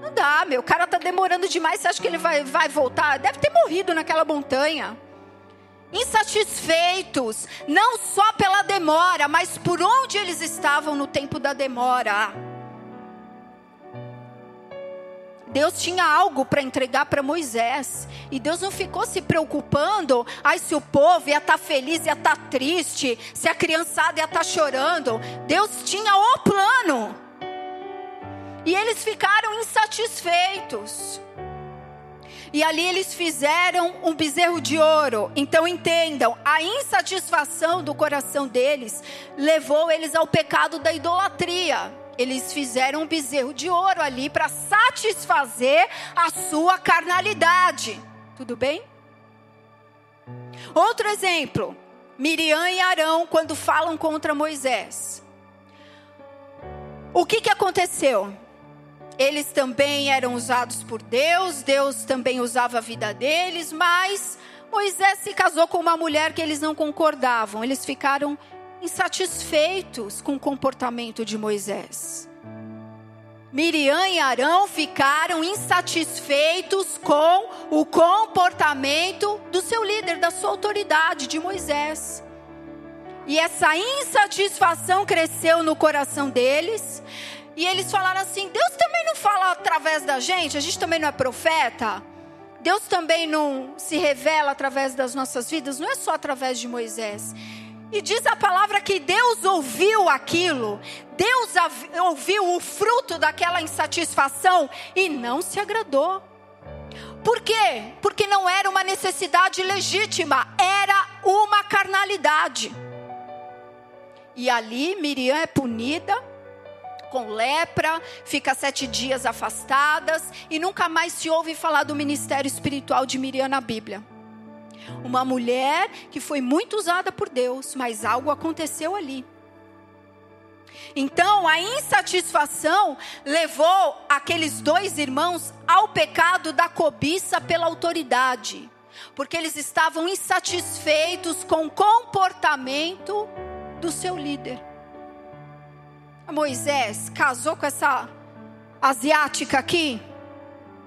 Não dá, meu. O cara tá demorando demais. Você acha que ele vai, vai voltar? Deve ter morrido naquela montanha. Insatisfeitos, não só pela demora, mas por onde eles estavam no tempo da demora. Deus tinha algo para entregar para Moisés. E Deus não ficou se preocupando, ai, se o povo ia estar tá feliz, ia estar tá triste, se a criançada ia estar tá chorando. Deus tinha o plano. E eles ficaram insatisfeitos. E ali eles fizeram um bezerro de ouro. Então entendam, a insatisfação do coração deles levou eles ao pecado da idolatria. Eles fizeram um bezerro de ouro ali para satisfazer a sua carnalidade. Tudo bem? Outro exemplo: Miriam e Arão, quando falam contra Moisés. O que, que aconteceu? Eles também eram usados por Deus, Deus também usava a vida deles, mas Moisés se casou com uma mulher que eles não concordavam. Eles ficaram insatisfeitos com o comportamento de Moisés. Miriam e Arão ficaram insatisfeitos com o comportamento do seu líder, da sua autoridade, de Moisés. E essa insatisfação cresceu no coração deles. E eles falaram assim: Deus também não fala através da gente, a gente também não é profeta. Deus também não se revela através das nossas vidas, não é só através de Moisés. E diz a palavra que Deus ouviu aquilo, Deus ouviu o fruto daquela insatisfação e não se agradou. Por quê? Porque não era uma necessidade legítima, era uma carnalidade. E ali Miriam é punida com lepra, fica sete dias afastadas e nunca mais se ouve falar do ministério espiritual de Miriam na Bíblia. Uma mulher que foi muito usada por Deus, mas algo aconteceu ali. Então, a insatisfação levou aqueles dois irmãos ao pecado da cobiça pela autoridade, porque eles estavam insatisfeitos com o comportamento do seu líder. Moisés casou com essa asiática aqui.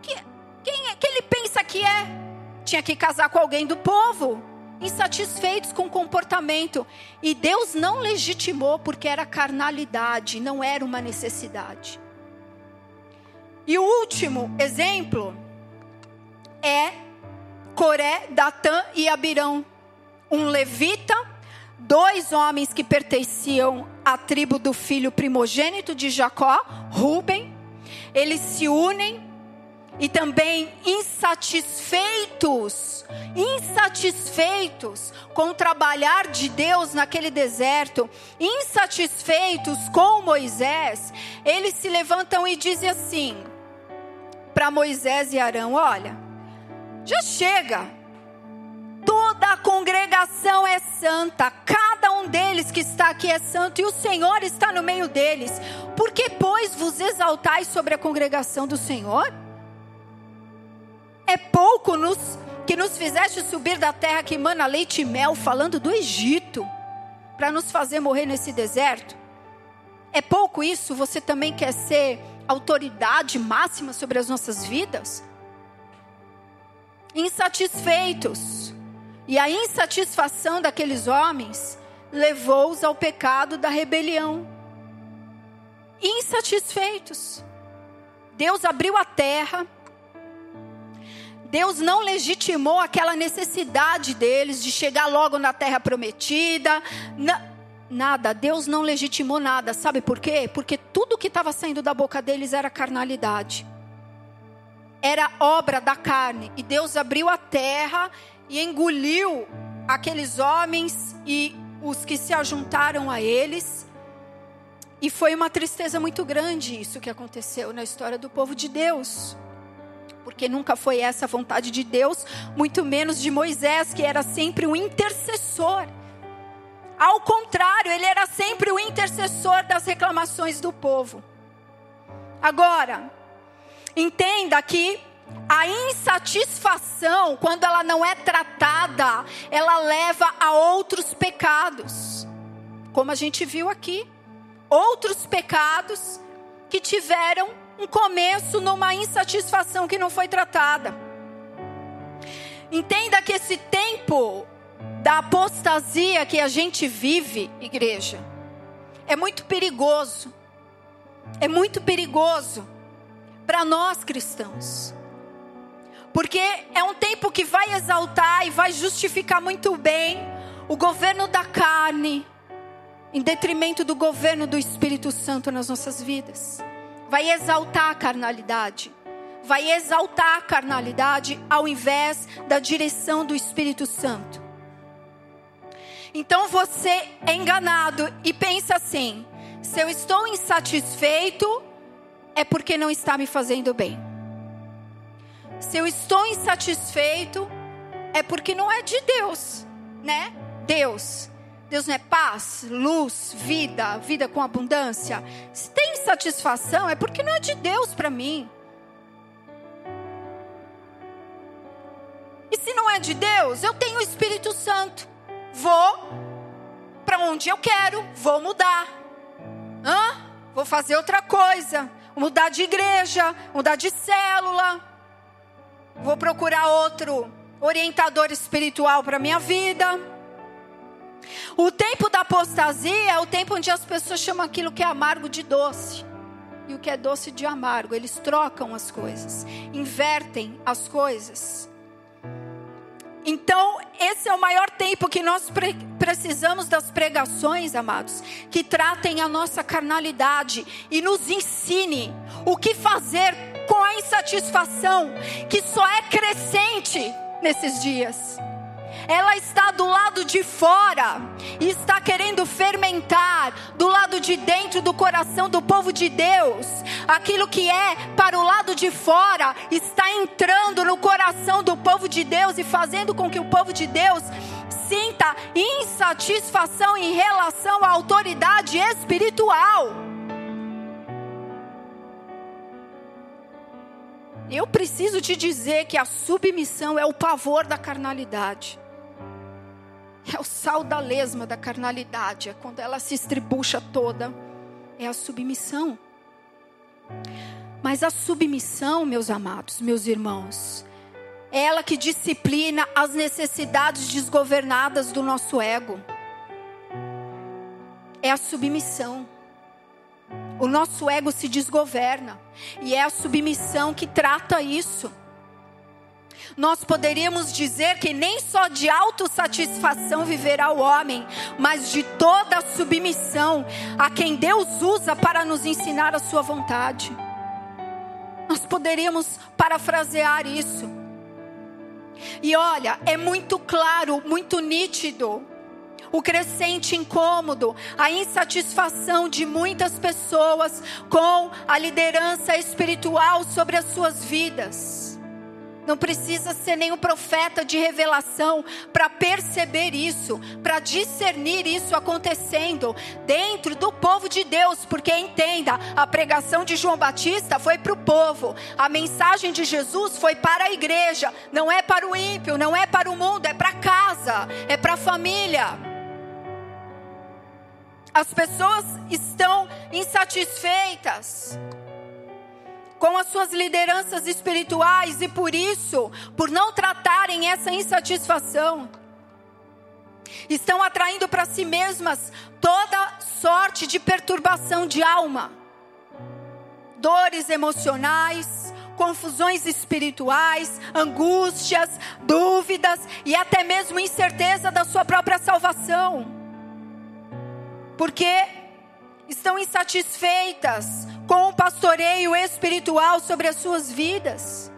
Quem é que ele pensa que é? tinha que casar com alguém do povo, insatisfeitos com o comportamento. E Deus não legitimou porque era carnalidade, não era uma necessidade. E o último exemplo é Coré, Datã e Abirão, um levita, dois homens que pertenciam à tribo do filho primogênito de Jacó, Ruben. Eles se unem e também insatisfeitos, insatisfeitos com o trabalhar de Deus naquele deserto, insatisfeitos com Moisés, eles se levantam e dizem assim para Moisés e Arão: Olha, já chega. Toda a congregação é santa, cada um deles que está aqui é santo e o Senhor está no meio deles. Por que, pois, vos exaltais sobre a congregação do Senhor? É pouco nos, que nos fizeste subir da terra que mana leite e mel, falando do Egito, para nos fazer morrer nesse deserto? É pouco isso? Você também quer ser autoridade máxima sobre as nossas vidas? Insatisfeitos. E a insatisfação daqueles homens levou-os ao pecado da rebelião. Insatisfeitos. Deus abriu a terra Deus não legitimou aquela necessidade deles de chegar logo na terra prometida. nada, Deus não legitimou nada. Sabe por quê? Porque tudo que estava saindo da boca deles era carnalidade. Era obra da carne. E Deus abriu a terra e engoliu aqueles homens e os que se ajuntaram a eles. E foi uma tristeza muito grande isso que aconteceu na história do povo de Deus porque nunca foi essa a vontade de Deus, muito menos de Moisés, que era sempre um intercessor. Ao contrário, ele era sempre o intercessor das reclamações do povo. Agora, entenda que A insatisfação, quando ela não é tratada, ela leva a outros pecados. Como a gente viu aqui. Outros pecados que tiveram um começo numa insatisfação que não foi tratada. Entenda que esse tempo da apostasia que a gente vive, igreja, é muito perigoso. É muito perigoso para nós cristãos. Porque é um tempo que vai exaltar e vai justificar muito bem o governo da carne, em detrimento do governo do Espírito Santo nas nossas vidas. Vai exaltar a carnalidade. Vai exaltar a carnalidade ao invés da direção do Espírito Santo. Então você é enganado e pensa assim: se eu estou insatisfeito, é porque não está me fazendo bem. Se eu estou insatisfeito, é porque não é de Deus, né? Deus. Deus não é paz, luz, vida, vida com abundância. Se tem insatisfação, é porque não é de Deus para mim. E se não é de Deus, eu tenho o Espírito Santo. Vou para onde eu quero, vou mudar. Hã? Vou fazer outra coisa. Mudar de igreja, mudar de célula Vou procurar outro orientador espiritual para minha vida. O tempo da apostasia é o tempo onde as pessoas chamam aquilo que é amargo de doce e o que é doce de amargo. Eles trocam as coisas, invertem as coisas. Então, esse é o maior tempo que nós pre precisamos das pregações, amados, que tratem a nossa carnalidade e nos ensine o que fazer com a insatisfação que só é crescente nesses dias. Ela está do lado de fora e está querendo fermentar do lado de dentro do coração do povo de Deus. Aquilo que é para o lado de fora está entrando no coração do povo de Deus e fazendo com que o povo de Deus sinta insatisfação em relação à autoridade espiritual. Eu preciso te dizer que a submissão é o pavor da carnalidade. É o sal da lesma da carnalidade. É quando ela se estribucha toda. É a submissão. Mas a submissão, meus amados, meus irmãos, é ela que disciplina as necessidades desgovernadas do nosso ego. É a submissão. O nosso ego se desgoverna. E é a submissão que trata isso. Nós poderíamos dizer que nem só de autossatisfação viverá o homem, mas de toda submissão a quem Deus usa para nos ensinar a sua vontade. Nós poderíamos parafrasear isso. E olha, é muito claro, muito nítido o crescente incômodo, a insatisfação de muitas pessoas com a liderança espiritual sobre as suas vidas. Não precisa ser nenhum profeta de revelação para perceber isso, para discernir isso acontecendo dentro do povo de Deus, porque entenda, a pregação de João Batista foi para o povo, a mensagem de Jesus foi para a igreja, não é para o ímpio, não é para o mundo, é para casa, é para a família. As pessoas estão insatisfeitas com as suas lideranças espirituais e por isso, por não tratarem essa insatisfação, estão atraindo para si mesmas toda sorte de perturbação de alma, dores emocionais, confusões espirituais, angústias, dúvidas e até mesmo incerteza da sua própria salvação porque estão insatisfeitas com o pastoreio espiritual sobre as suas vidas.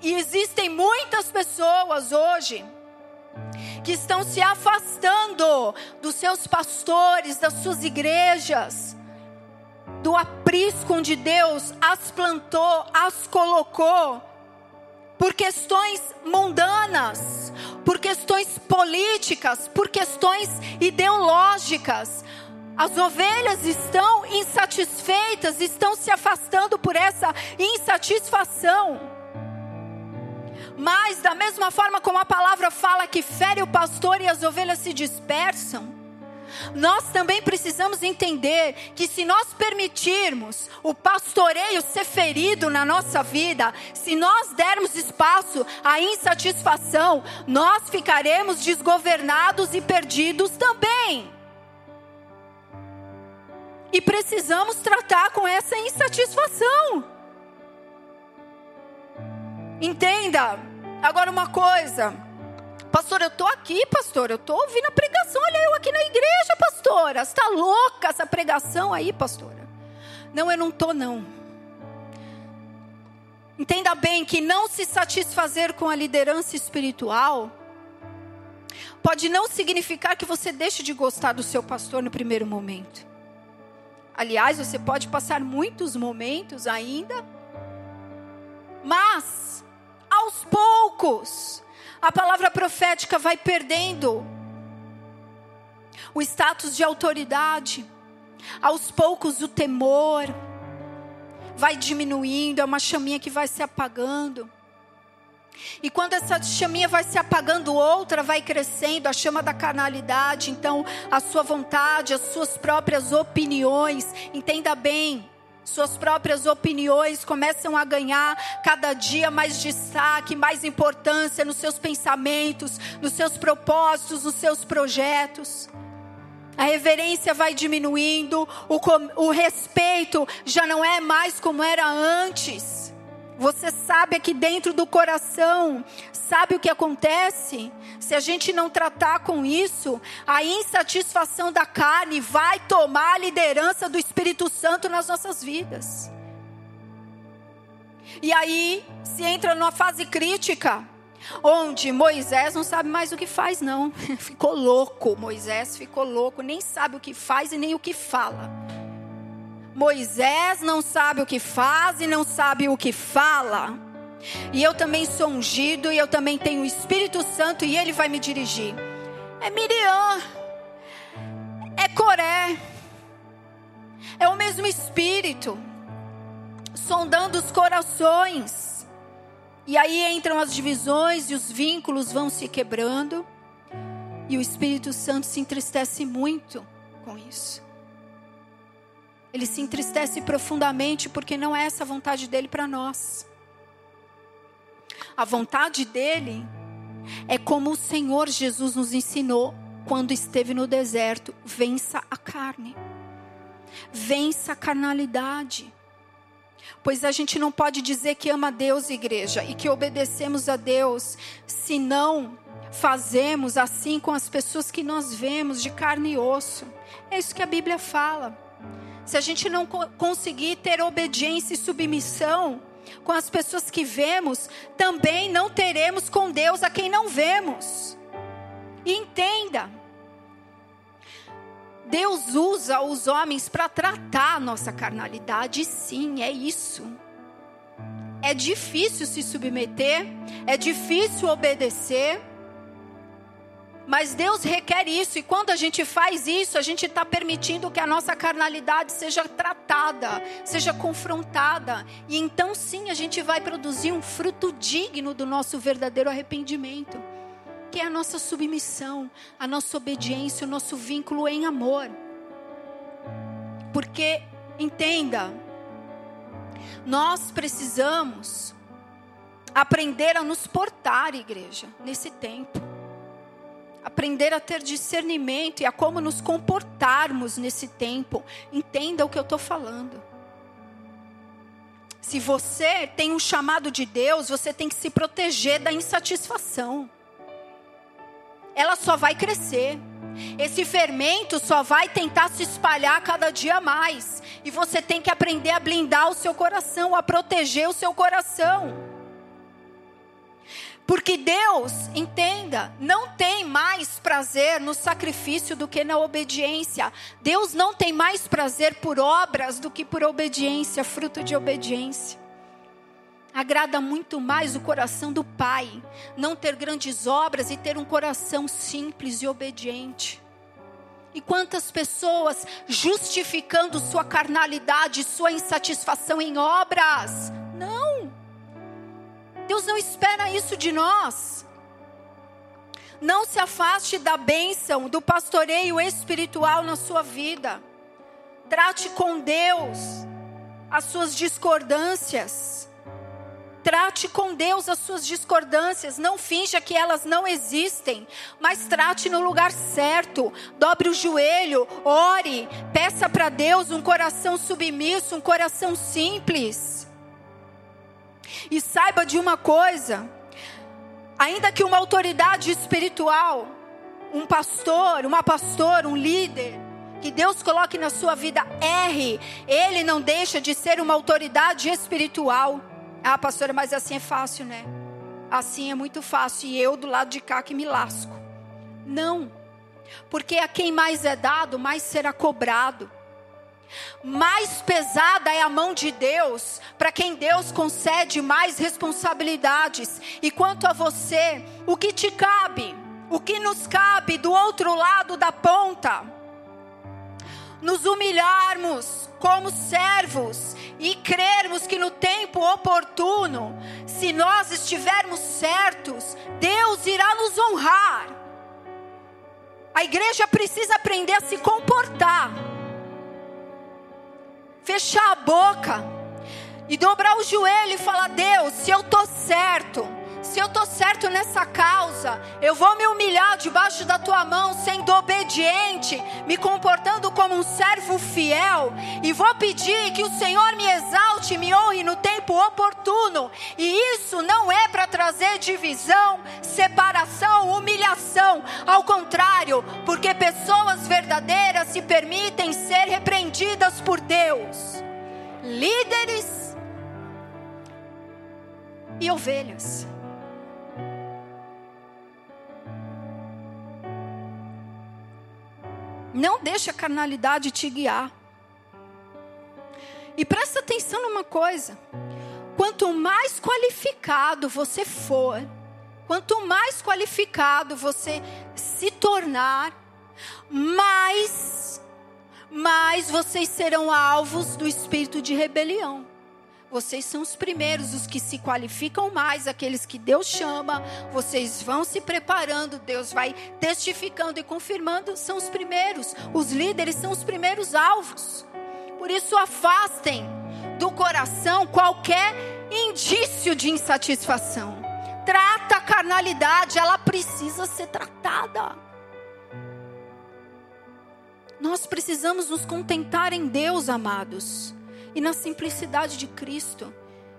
E existem muitas pessoas hoje que estão se afastando dos seus pastores, das suas igrejas, do aprisco onde Deus as plantou, as colocou por questões mundanas, por questões políticas, por questões ideológicas. As ovelhas estão insatisfeitas estão se afastando por essa insatisfação. Mas, da mesma forma como a palavra fala que fere o pastor e as ovelhas se dispersam, nós também precisamos entender que se nós permitirmos o pastoreio ser ferido na nossa vida, se nós dermos espaço à insatisfação, nós ficaremos desgovernados e perdidos também. E precisamos tratar com essa insatisfação. Entenda, agora uma coisa. Pastor, eu estou aqui, pastor, eu estou ouvindo a pregação. Olha eu aqui na igreja, pastora. Está louca essa pregação aí, pastora? Não, eu não estou, não. Entenda bem que não se satisfazer com a liderança espiritual pode não significar que você deixe de gostar do seu pastor no primeiro momento. Aliás, você pode passar muitos momentos ainda, mas aos poucos a palavra profética vai perdendo o status de autoridade. Aos poucos o temor vai diminuindo, é uma chaminha que vai se apagando. E quando essa chaminha vai se apagando, outra vai crescendo, a chama da carnalidade. Então, a sua vontade, as suas próprias opiniões, entenda bem, suas próprias opiniões começam a ganhar cada dia mais destaque, mais importância nos seus pensamentos, nos seus propósitos, nos seus projetos. A reverência vai diminuindo, o, o respeito já não é mais como era antes. Você sabe aqui dentro do coração, sabe o que acontece? Se a gente não tratar com isso, a insatisfação da carne vai tomar a liderança do Espírito Santo nas nossas vidas. E aí se entra numa fase crítica, onde Moisés não sabe mais o que faz, não. Ficou louco, Moisés ficou louco, nem sabe o que faz e nem o que fala. Moisés não sabe o que faz e não sabe o que fala. E eu também sou ungido e eu também tenho o Espírito Santo e ele vai me dirigir. É Miriam. É Coré. É o mesmo Espírito. Sondando os corações. E aí entram as divisões e os vínculos vão se quebrando. E o Espírito Santo se entristece muito com isso. Ele se entristece profundamente porque não é essa a vontade dele para nós. A vontade dele é como o Senhor Jesus nos ensinou quando esteve no deserto: vença a carne, vença a carnalidade. Pois a gente não pode dizer que ama Deus, igreja, e que obedecemos a Deus, se não fazemos assim com as pessoas que nós vemos de carne e osso. É isso que a Bíblia fala se a gente não conseguir ter obediência e submissão com as pessoas que vemos, também não teremos com Deus a quem não vemos. Entenda, Deus usa os homens para tratar a nossa carnalidade, sim, é isso. É difícil se submeter, é difícil obedecer, mas Deus requer isso, e quando a gente faz isso, a gente está permitindo que a nossa carnalidade seja tratada, seja confrontada, e então sim a gente vai produzir um fruto digno do nosso verdadeiro arrependimento, que é a nossa submissão, a nossa obediência, o nosso vínculo em amor. Porque, entenda, nós precisamos aprender a nos portar, igreja, nesse tempo aprender a ter discernimento e a como nos comportarmos nesse tempo. Entenda o que eu estou falando. Se você tem um chamado de Deus, você tem que se proteger da insatisfação. Ela só vai crescer. Esse fermento só vai tentar se espalhar cada dia mais. E você tem que aprender a blindar o seu coração, a proteger o seu coração. Porque Deus, entenda, não tem mais prazer no sacrifício do que na obediência. Deus não tem mais prazer por obras do que por obediência, fruto de obediência. Agrada muito mais o coração do Pai não ter grandes obras e ter um coração simples e obediente. E quantas pessoas justificando sua carnalidade, sua insatisfação em obras? Não. Deus não espera isso de nós. Não se afaste da bênção, do pastoreio espiritual na sua vida. Trate com Deus as suas discordâncias. Trate com Deus as suas discordâncias. Não finja que elas não existem, mas trate no lugar certo. Dobre o joelho, ore, peça para Deus um coração submisso, um coração simples. E saiba de uma coisa: Ainda que uma autoridade espiritual, um pastor, uma pastora, um líder, que Deus coloque na sua vida, erre, ele não deixa de ser uma autoridade espiritual. Ah, pastora, mas assim é fácil, né? Assim é muito fácil. E eu do lado de cá que me lasco. Não. Porque a quem mais é dado, mais será cobrado. Mais pesada é a mão de Deus para quem Deus concede mais responsabilidades. E quanto a você, o que te cabe? O que nos cabe do outro lado da ponta? Nos humilharmos como servos e crermos que no tempo oportuno, se nós estivermos certos, Deus irá nos honrar. A igreja precisa aprender a se comportar fechar a boca e dobrar o joelho e falar: Deus, se eu estou certo, se eu estou certo nessa causa, eu vou me humilhar debaixo da tua mão, sendo obediente, me comportando como um servo fiel, e vou pedir que o Senhor me exalte, me honre no tempo oportuno. E isso não é para trazer divisão, separação, humilhação, ao contrário, porque pessoas verdadeiras se permitem ser repreendidas por Deus. Líderes e ovelhas. Não deixe a carnalidade te guiar. E presta atenção numa coisa: quanto mais qualificado você for, quanto mais qualificado você se tornar, mais, mais vocês serão alvos do espírito de rebelião. Vocês são os primeiros, os que se qualificam mais, aqueles que Deus chama. Vocês vão se preparando, Deus vai testificando e confirmando. São os primeiros, os líderes são os primeiros alvos. Por isso, afastem do coração qualquer indício de insatisfação. Trata a carnalidade, ela precisa ser tratada. Nós precisamos nos contentar em Deus, amados e na simplicidade de Cristo.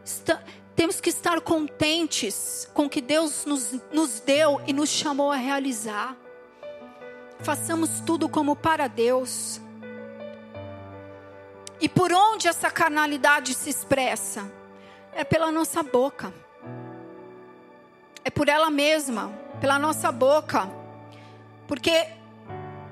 Está, temos que estar contentes com o que Deus nos, nos deu e nos chamou a realizar. Façamos tudo como para Deus. E por onde essa carnalidade se expressa? É pela nossa boca. É por ela mesma, pela nossa boca. Porque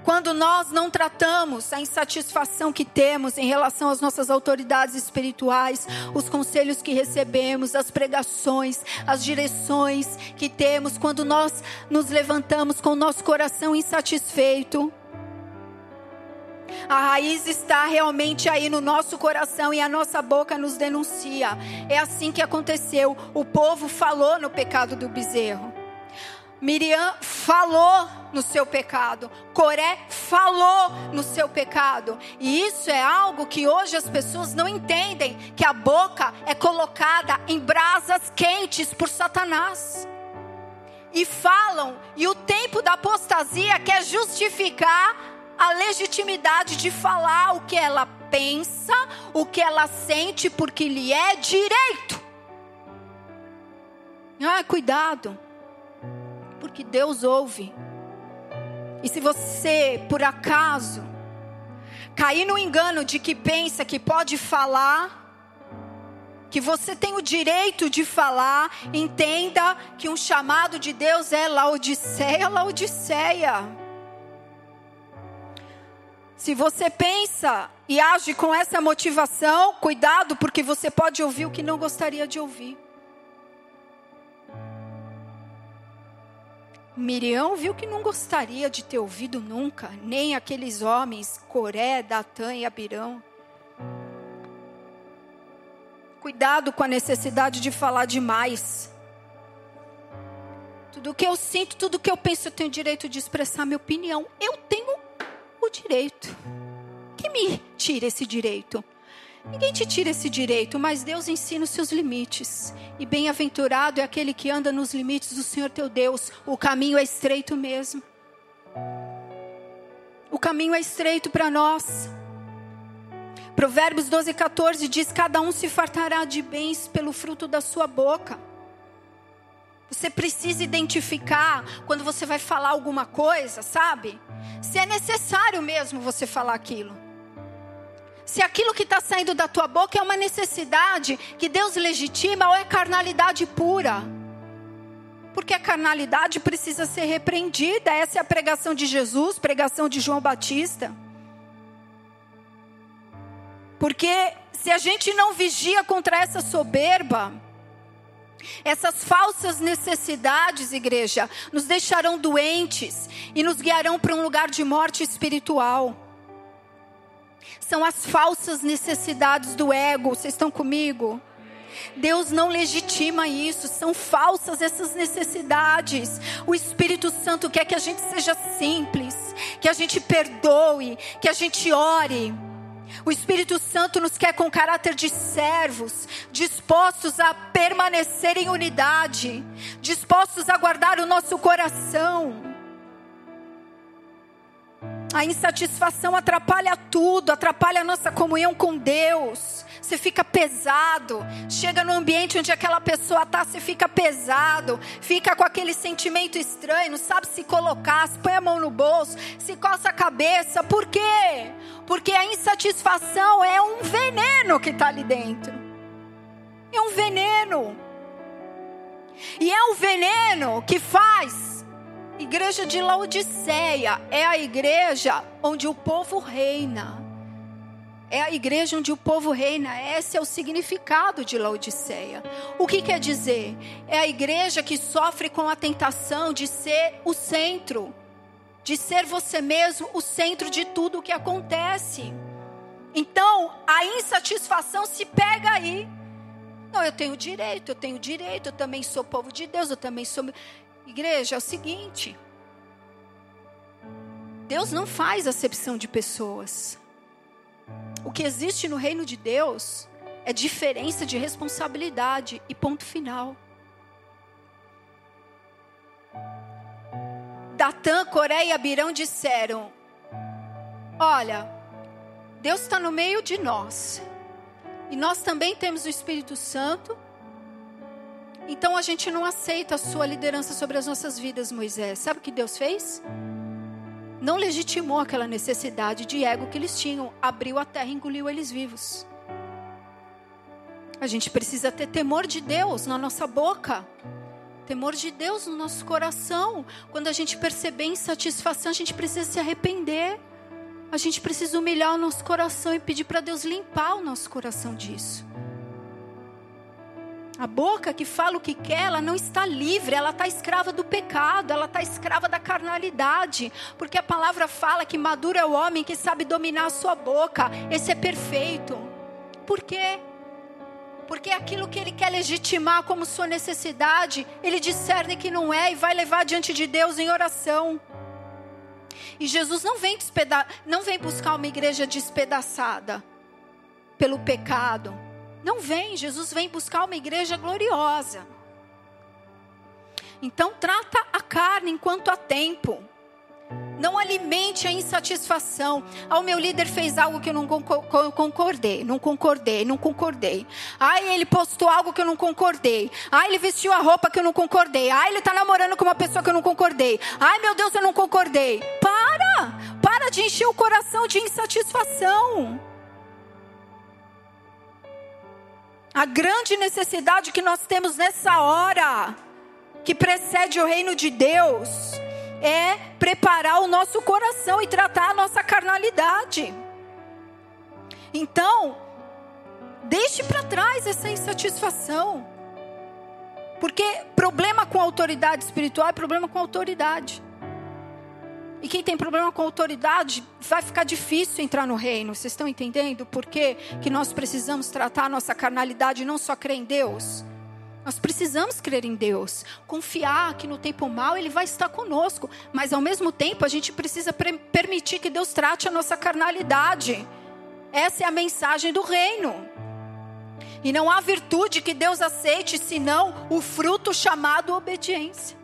quando nós não tratamos a insatisfação que temos em relação às nossas autoridades espirituais, os conselhos que recebemos, as pregações, as direções que temos, quando nós nos levantamos com o nosso coração insatisfeito, a raiz está realmente aí no nosso coração e a nossa boca nos denuncia. É assim que aconteceu. O povo falou no pecado do bezerro. Miriam falou no seu pecado, Coré falou no seu pecado, e isso é algo que hoje as pessoas não entendem: que a boca é colocada em brasas quentes por Satanás. E falam, e o tempo da apostasia quer justificar a legitimidade de falar o que ela pensa, o que ela sente, porque lhe é direito. Ah, cuidado porque Deus ouve. E se você, por acaso, cair no engano de que pensa que pode falar, que você tem o direito de falar, entenda que um chamado de Deus é Laodiceia, Laodiceia. Se você pensa e age com essa motivação, cuidado, porque você pode ouvir o que não gostaria de ouvir. Miriam viu que não gostaria de ter ouvido nunca, nem aqueles homens, Coré, Datã e Abirão. Cuidado com a necessidade de falar demais. Tudo que eu sinto, tudo que eu penso, eu tenho direito de expressar minha opinião. Eu tenho o direito. Quem me tira esse direito? Ninguém te tira esse direito, mas Deus ensina os seus limites. E bem-aventurado é aquele que anda nos limites do Senhor teu Deus. O caminho é estreito mesmo. O caminho é estreito para nós. Provérbios 12, 14 diz: Cada um se fartará de bens pelo fruto da sua boca. Você precisa identificar quando você vai falar alguma coisa, sabe? Se é necessário mesmo você falar aquilo se aquilo que está saindo da tua boca é uma necessidade que Deus legitima ou é carnalidade pura. Porque a carnalidade precisa ser repreendida. Essa é a pregação de Jesus, pregação de João Batista. Porque se a gente não vigia contra essa soberba, essas falsas necessidades, igreja, nos deixarão doentes e nos guiarão para um lugar de morte espiritual são as falsas necessidades do ego. Vocês estão comigo? Deus não legitima isso, são falsas essas necessidades. O Espírito Santo quer que a gente seja simples, que a gente perdoe, que a gente ore. O Espírito Santo nos quer com caráter de servos, dispostos a permanecer em unidade, dispostos a guardar o nosso coração. A insatisfação atrapalha tudo, atrapalha a nossa comunhão com Deus. Você fica pesado. Chega no ambiente onde aquela pessoa está, você fica pesado. Fica com aquele sentimento estranho, não sabe se colocar, se põe a mão no bolso, se coça a cabeça. Por quê? Porque a insatisfação é um veneno que está ali dentro. É um veneno. E é um veneno que faz Igreja de Laodiceia é a igreja onde o povo reina. É a igreja onde o povo reina. Esse é o significado de Laodiceia. O que quer dizer? É a igreja que sofre com a tentação de ser o centro, de ser você mesmo o centro de tudo o que acontece. Então, a insatisfação se pega aí. Não, eu tenho direito, eu tenho direito, eu também sou povo de Deus, eu também sou. Igreja, é o seguinte: Deus não faz acepção de pessoas. O que existe no reino de Deus é diferença de responsabilidade e ponto final. Datã, Coré e Abirão disseram: Olha, Deus está no meio de nós. E nós também temos o Espírito Santo. Então a gente não aceita a sua liderança sobre as nossas vidas, Moisés. Sabe o que Deus fez? Não legitimou aquela necessidade de ego que eles tinham, abriu a terra e engoliu eles vivos. A gente precisa ter temor de Deus na nossa boca, temor de Deus no nosso coração. Quando a gente perceber insatisfação, a gente precisa se arrepender. A gente precisa humilhar o nosso coração e pedir para Deus limpar o nosso coração disso. A boca que fala o que quer, ela não está livre, ela está escrava do pecado, ela está escrava da carnalidade, porque a palavra fala que maduro é o homem que sabe dominar a sua boca, esse é perfeito. Por quê? Porque aquilo que ele quer legitimar como sua necessidade, ele discerne que não é e vai levar diante de Deus em oração. E Jesus não vem, despeda não vem buscar uma igreja despedaçada pelo pecado não vem, Jesus vem buscar uma igreja gloriosa. Então trata a carne enquanto há tempo. Não alimente a insatisfação. Ah, o meu líder fez algo que eu não concordei, não concordei, não concordei. Ah, ele postou algo que eu não concordei. Ah, ele vestiu a roupa que eu não concordei. Ah, ele está namorando com uma pessoa que eu não concordei. Ai, meu Deus, eu não concordei. Para! Para de encher o coração de insatisfação. A grande necessidade que nós temos nessa hora, que precede o reino de Deus, é preparar o nosso coração e tratar a nossa carnalidade. Então, deixe para trás essa insatisfação. Porque problema com autoridade espiritual é problema com autoridade. E quem tem problema com autoridade, vai ficar difícil entrar no reino. Vocês estão entendendo por que, nós precisamos tratar a nossa carnalidade e não só crer em Deus? Nós precisamos crer em Deus, confiar que no tempo mal Ele vai estar conosco, mas ao mesmo tempo a gente precisa permitir que Deus trate a nossa carnalidade. Essa é a mensagem do reino. E não há virtude que Deus aceite senão o fruto chamado obediência.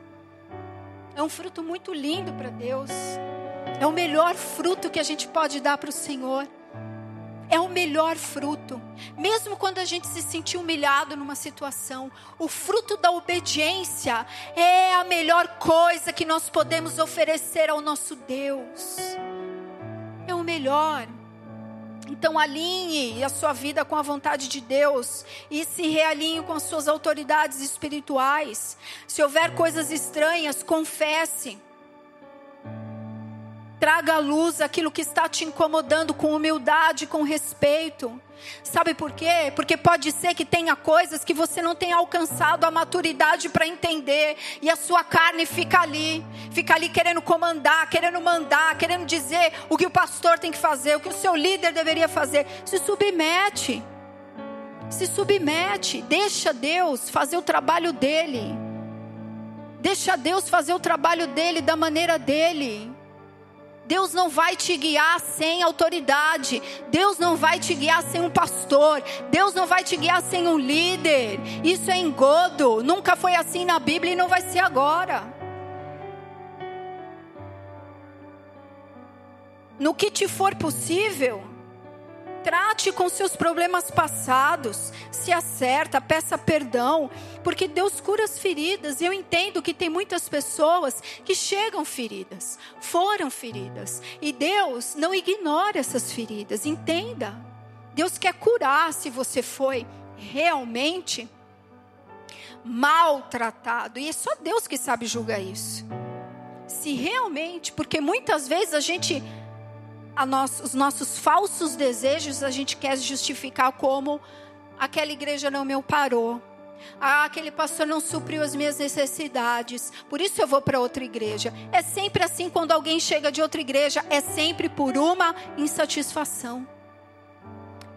É um fruto muito lindo para Deus. É o melhor fruto que a gente pode dar para o Senhor. É o melhor fruto. Mesmo quando a gente se sentir humilhado numa situação, o fruto da obediência é a melhor coisa que nós podemos oferecer ao nosso Deus. É o melhor. Então alinhe a sua vida com a vontade de Deus e se realinhe com as suas autoridades espirituais. Se houver coisas estranhas, confesse. Traga à luz aquilo que está te incomodando com humildade, com respeito. Sabe por quê? Porque pode ser que tenha coisas que você não tenha alcançado a maturidade para entender e a sua carne fica ali, fica ali querendo comandar, querendo mandar, querendo dizer o que o pastor tem que fazer, o que o seu líder deveria fazer. Se submete. Se submete, deixa Deus fazer o trabalho dele. Deixa Deus fazer o trabalho dele da maneira dele. Deus não vai te guiar sem autoridade. Deus não vai te guiar sem um pastor. Deus não vai te guiar sem um líder. Isso é engodo. Nunca foi assim na Bíblia e não vai ser agora. No que te for possível, Trate com seus problemas passados, se acerta, peça perdão, porque Deus cura as feridas. E eu entendo que tem muitas pessoas que chegam feridas, foram feridas, e Deus não ignora essas feridas. Entenda. Deus quer curar se você foi realmente maltratado, e é só Deus que sabe julgar isso. Se realmente, porque muitas vezes a gente os nossos falsos desejos a gente quer justificar como aquela igreja não me parou. Ah, aquele pastor não supriu as minhas necessidades, por isso eu vou para outra igreja. É sempre assim quando alguém chega de outra igreja, é sempre por uma insatisfação.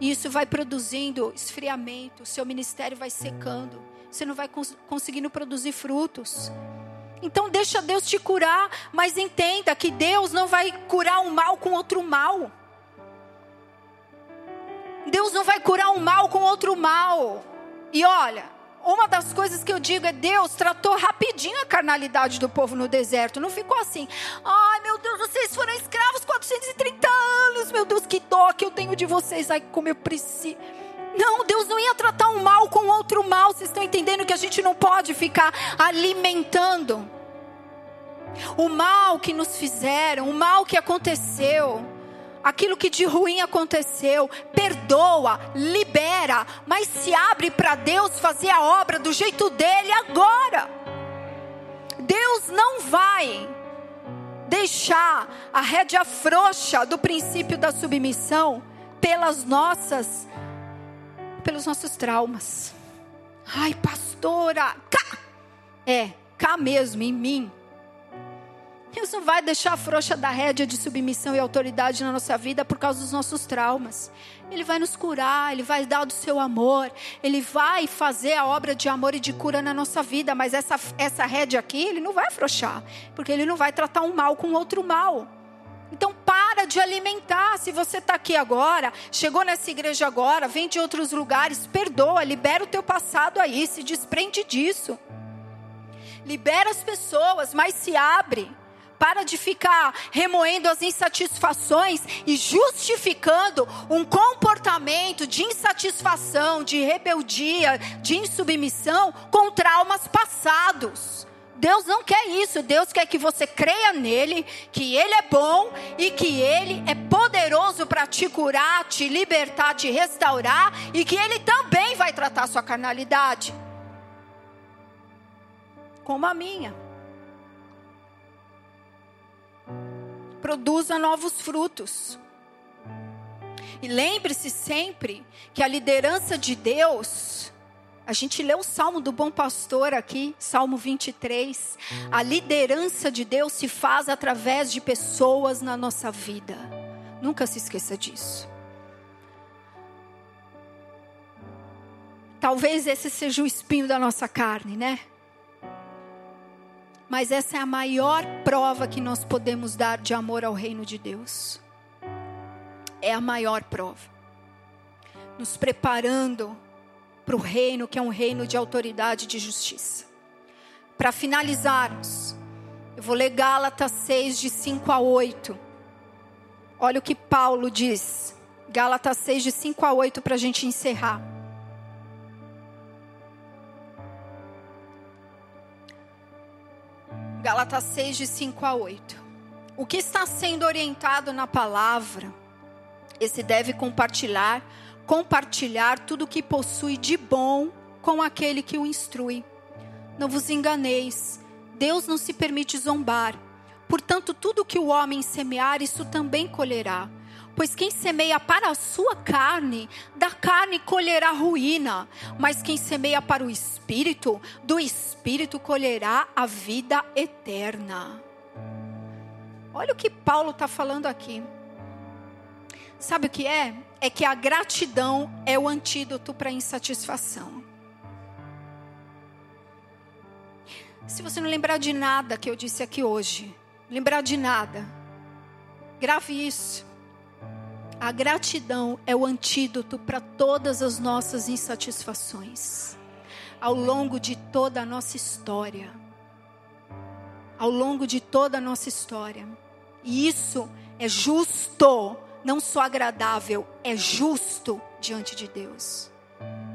E isso vai produzindo esfriamento, seu ministério vai secando, você não vai cons conseguindo produzir frutos. Então deixa Deus te curar, mas entenda que Deus não vai curar um mal com outro mal. Deus não vai curar um mal com outro mal. E olha, uma das coisas que eu digo é Deus tratou rapidinho a carnalidade do povo no deserto. Não ficou assim. Ai, meu Deus, vocês foram escravos 430 anos. Meu Deus, que dó que eu tenho de vocês. Ai, como eu preciso. Não, Deus não ia tratar um mal com outro mal. Vocês estão entendendo que a gente não pode ficar alimentando o mal que nos fizeram, o mal que aconteceu, aquilo que de ruim aconteceu. Perdoa, libera, mas se abre para Deus fazer a obra do jeito dele agora. Deus não vai deixar a rédea frouxa do princípio da submissão pelas nossas pelos nossos traumas. Ai, pastora, cá. É, cá mesmo, em mim. Deus não vai deixar a frouxa da rédea de submissão e autoridade na nossa vida por causa dos nossos traumas. Ele vai nos curar, Ele vai dar do seu amor, Ele vai fazer a obra de amor e de cura na nossa vida, mas essa, essa rédea aqui, Ele não vai afrouxar, porque Ele não vai tratar um mal com outro mal. De alimentar. Se você está aqui agora, chegou nessa igreja agora, vem de outros lugares, perdoa, libera o teu passado aí, se desprende disso. Libera as pessoas, mas se abre. Para de ficar remoendo as insatisfações e justificando um comportamento de insatisfação, de rebeldia, de insubmissão com traumas passados. Deus não quer isso. Deus quer que você creia nele, que ele é bom e que ele é poderoso para te curar, te libertar, te restaurar e que ele também vai tratar sua carnalidade. Como a minha. Produza novos frutos. E lembre-se sempre que a liderança de Deus A gente lê o Salmo do Bom Pastor aqui, Salmo 23. A liderança de Deus se faz através de pessoas na nossa vida. Nunca se esqueça disso. Talvez esse seja o espinho da nossa carne, né? Mas essa é a maior prova que nós podemos dar de amor ao reino de Deus. É a maior prova. Nos preparando para o reino que é um reino de autoridade e de justiça. Para finalizarmos, eu vou ler Gálatas 6, de 5 a 8. Olha o que Paulo diz. Gálatas 6, de 5 a 8, para a gente encerrar. Gálatas 6, de 5 a 8. O que está sendo orientado na palavra, esse deve compartilhar, compartilhar tudo o que possui de bom com aquele que o instrui. Não vos enganeis, Deus não se permite zombar. Portanto, tudo que o homem semear, isso também colherá. Pois quem semeia para a sua carne, da carne colherá ruína. Mas quem semeia para o espírito, do espírito colherá a vida eterna. Olha o que Paulo está falando aqui. Sabe o que é? É que a gratidão é o antídoto para a insatisfação. Se você não lembrar de nada que eu disse aqui hoje, lembrar de nada, grave isso. A gratidão é o antídoto para todas as nossas insatisfações. Ao longo de toda a nossa história. Ao longo de toda a nossa história. E isso é justo, não só agradável, é justo diante de Deus.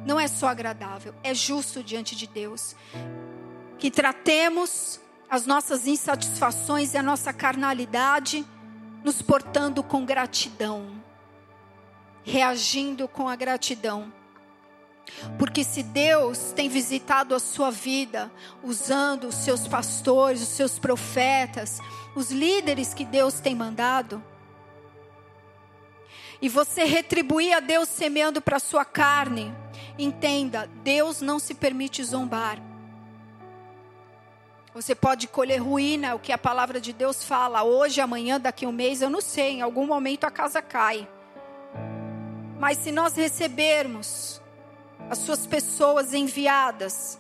Não é só agradável, é justo diante de Deus. Que tratemos as nossas insatisfações e a nossa carnalidade nos portando com gratidão reagindo com a gratidão. Porque se Deus tem visitado a sua vida, usando os seus pastores, os seus profetas, os líderes que Deus tem mandado, e você retribuir a Deus semeando para a sua carne, entenda, Deus não se permite zombar. Você pode colher ruína, o que a palavra de Deus fala, hoje, amanhã, daqui a um mês, eu não sei, em algum momento a casa cai. Mas se nós recebermos as suas pessoas enviadas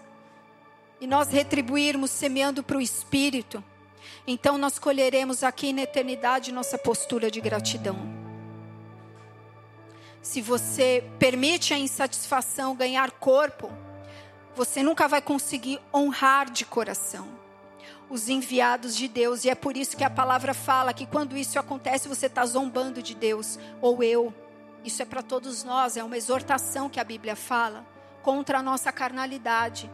e nós retribuirmos semeando para o Espírito, então nós colheremos aqui na eternidade nossa postura de gratidão. Se você permite a insatisfação ganhar corpo, você nunca vai conseguir honrar de coração os enviados de Deus. E é por isso que a palavra fala que quando isso acontece, você está zombando de Deus, ou eu. Isso é para todos nós, é uma exortação que a Bíblia fala contra a nossa carnalidade,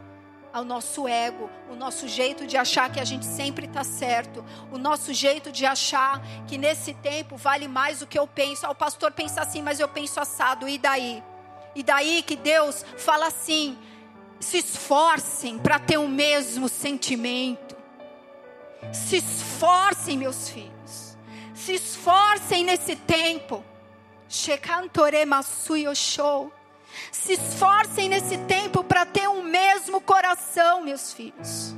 ao nosso ego, o nosso jeito de achar que a gente sempre está certo, o nosso jeito de achar que nesse tempo vale mais o que eu penso. Ah, o pastor pensa assim, mas eu penso assado, e daí? E daí que Deus fala assim: se esforcem para ter o mesmo sentimento. Se esforcem, meus filhos. Se esforcem nesse tempo se esforcem nesse tempo para ter um mesmo coração, meus filhos.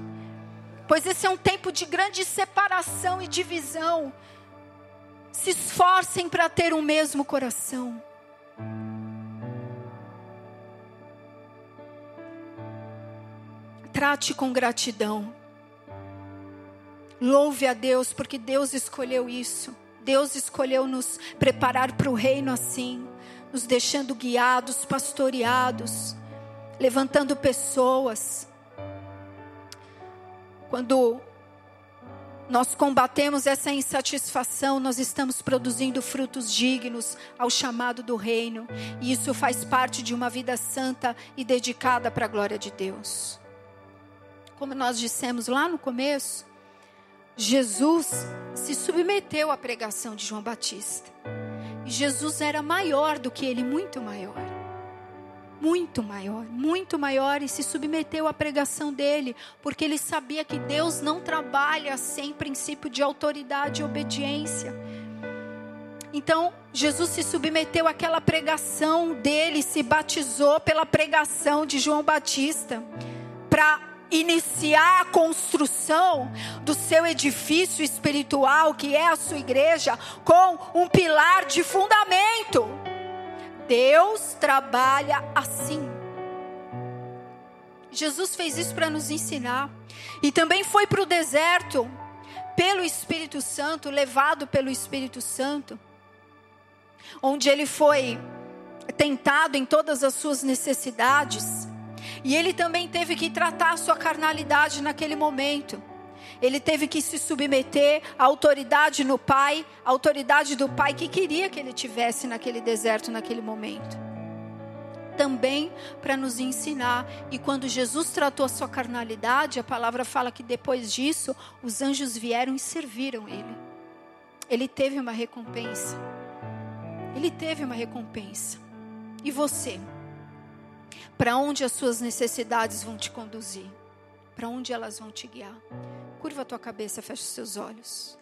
Pois esse é um tempo de grande separação e divisão. Se esforcem para ter um mesmo coração. Trate com gratidão. Louve a Deus, porque Deus escolheu isso. Deus escolheu nos preparar para o reino assim, nos deixando guiados, pastoreados, levantando pessoas. Quando nós combatemos essa insatisfação, nós estamos produzindo frutos dignos ao chamado do reino, e isso faz parte de uma vida santa e dedicada para a glória de Deus. Como nós dissemos lá no começo, Jesus se submeteu à pregação de João Batista. Jesus era maior do que ele, muito maior. Muito maior, muito maior, e se submeteu à pregação dele, porque ele sabia que Deus não trabalha sem princípio de autoridade e obediência. Então, Jesus se submeteu àquela pregação dele, se batizou pela pregação de João Batista, para iniciar a construção do seu edifício espiritual, que é a sua igreja, com um pilar de fundamento. Deus trabalha assim. Jesus fez isso para nos ensinar. E também foi para o deserto, pelo Espírito Santo, levado pelo Espírito Santo onde ele foi tentado em todas as suas necessidades. E ele também teve que tratar a sua carnalidade naquele momento. Ele teve que se submeter à autoridade no pai, à autoridade do pai que queria que ele tivesse naquele deserto naquele momento. Também para nos ensinar, e quando Jesus tratou a sua carnalidade, a palavra fala que depois disso, os anjos vieram e serviram ele. Ele teve uma recompensa. Ele teve uma recompensa. E você? Para onde as suas necessidades vão te conduzir? Para onde elas vão te guiar? Curva a tua cabeça, fecha os seus olhos.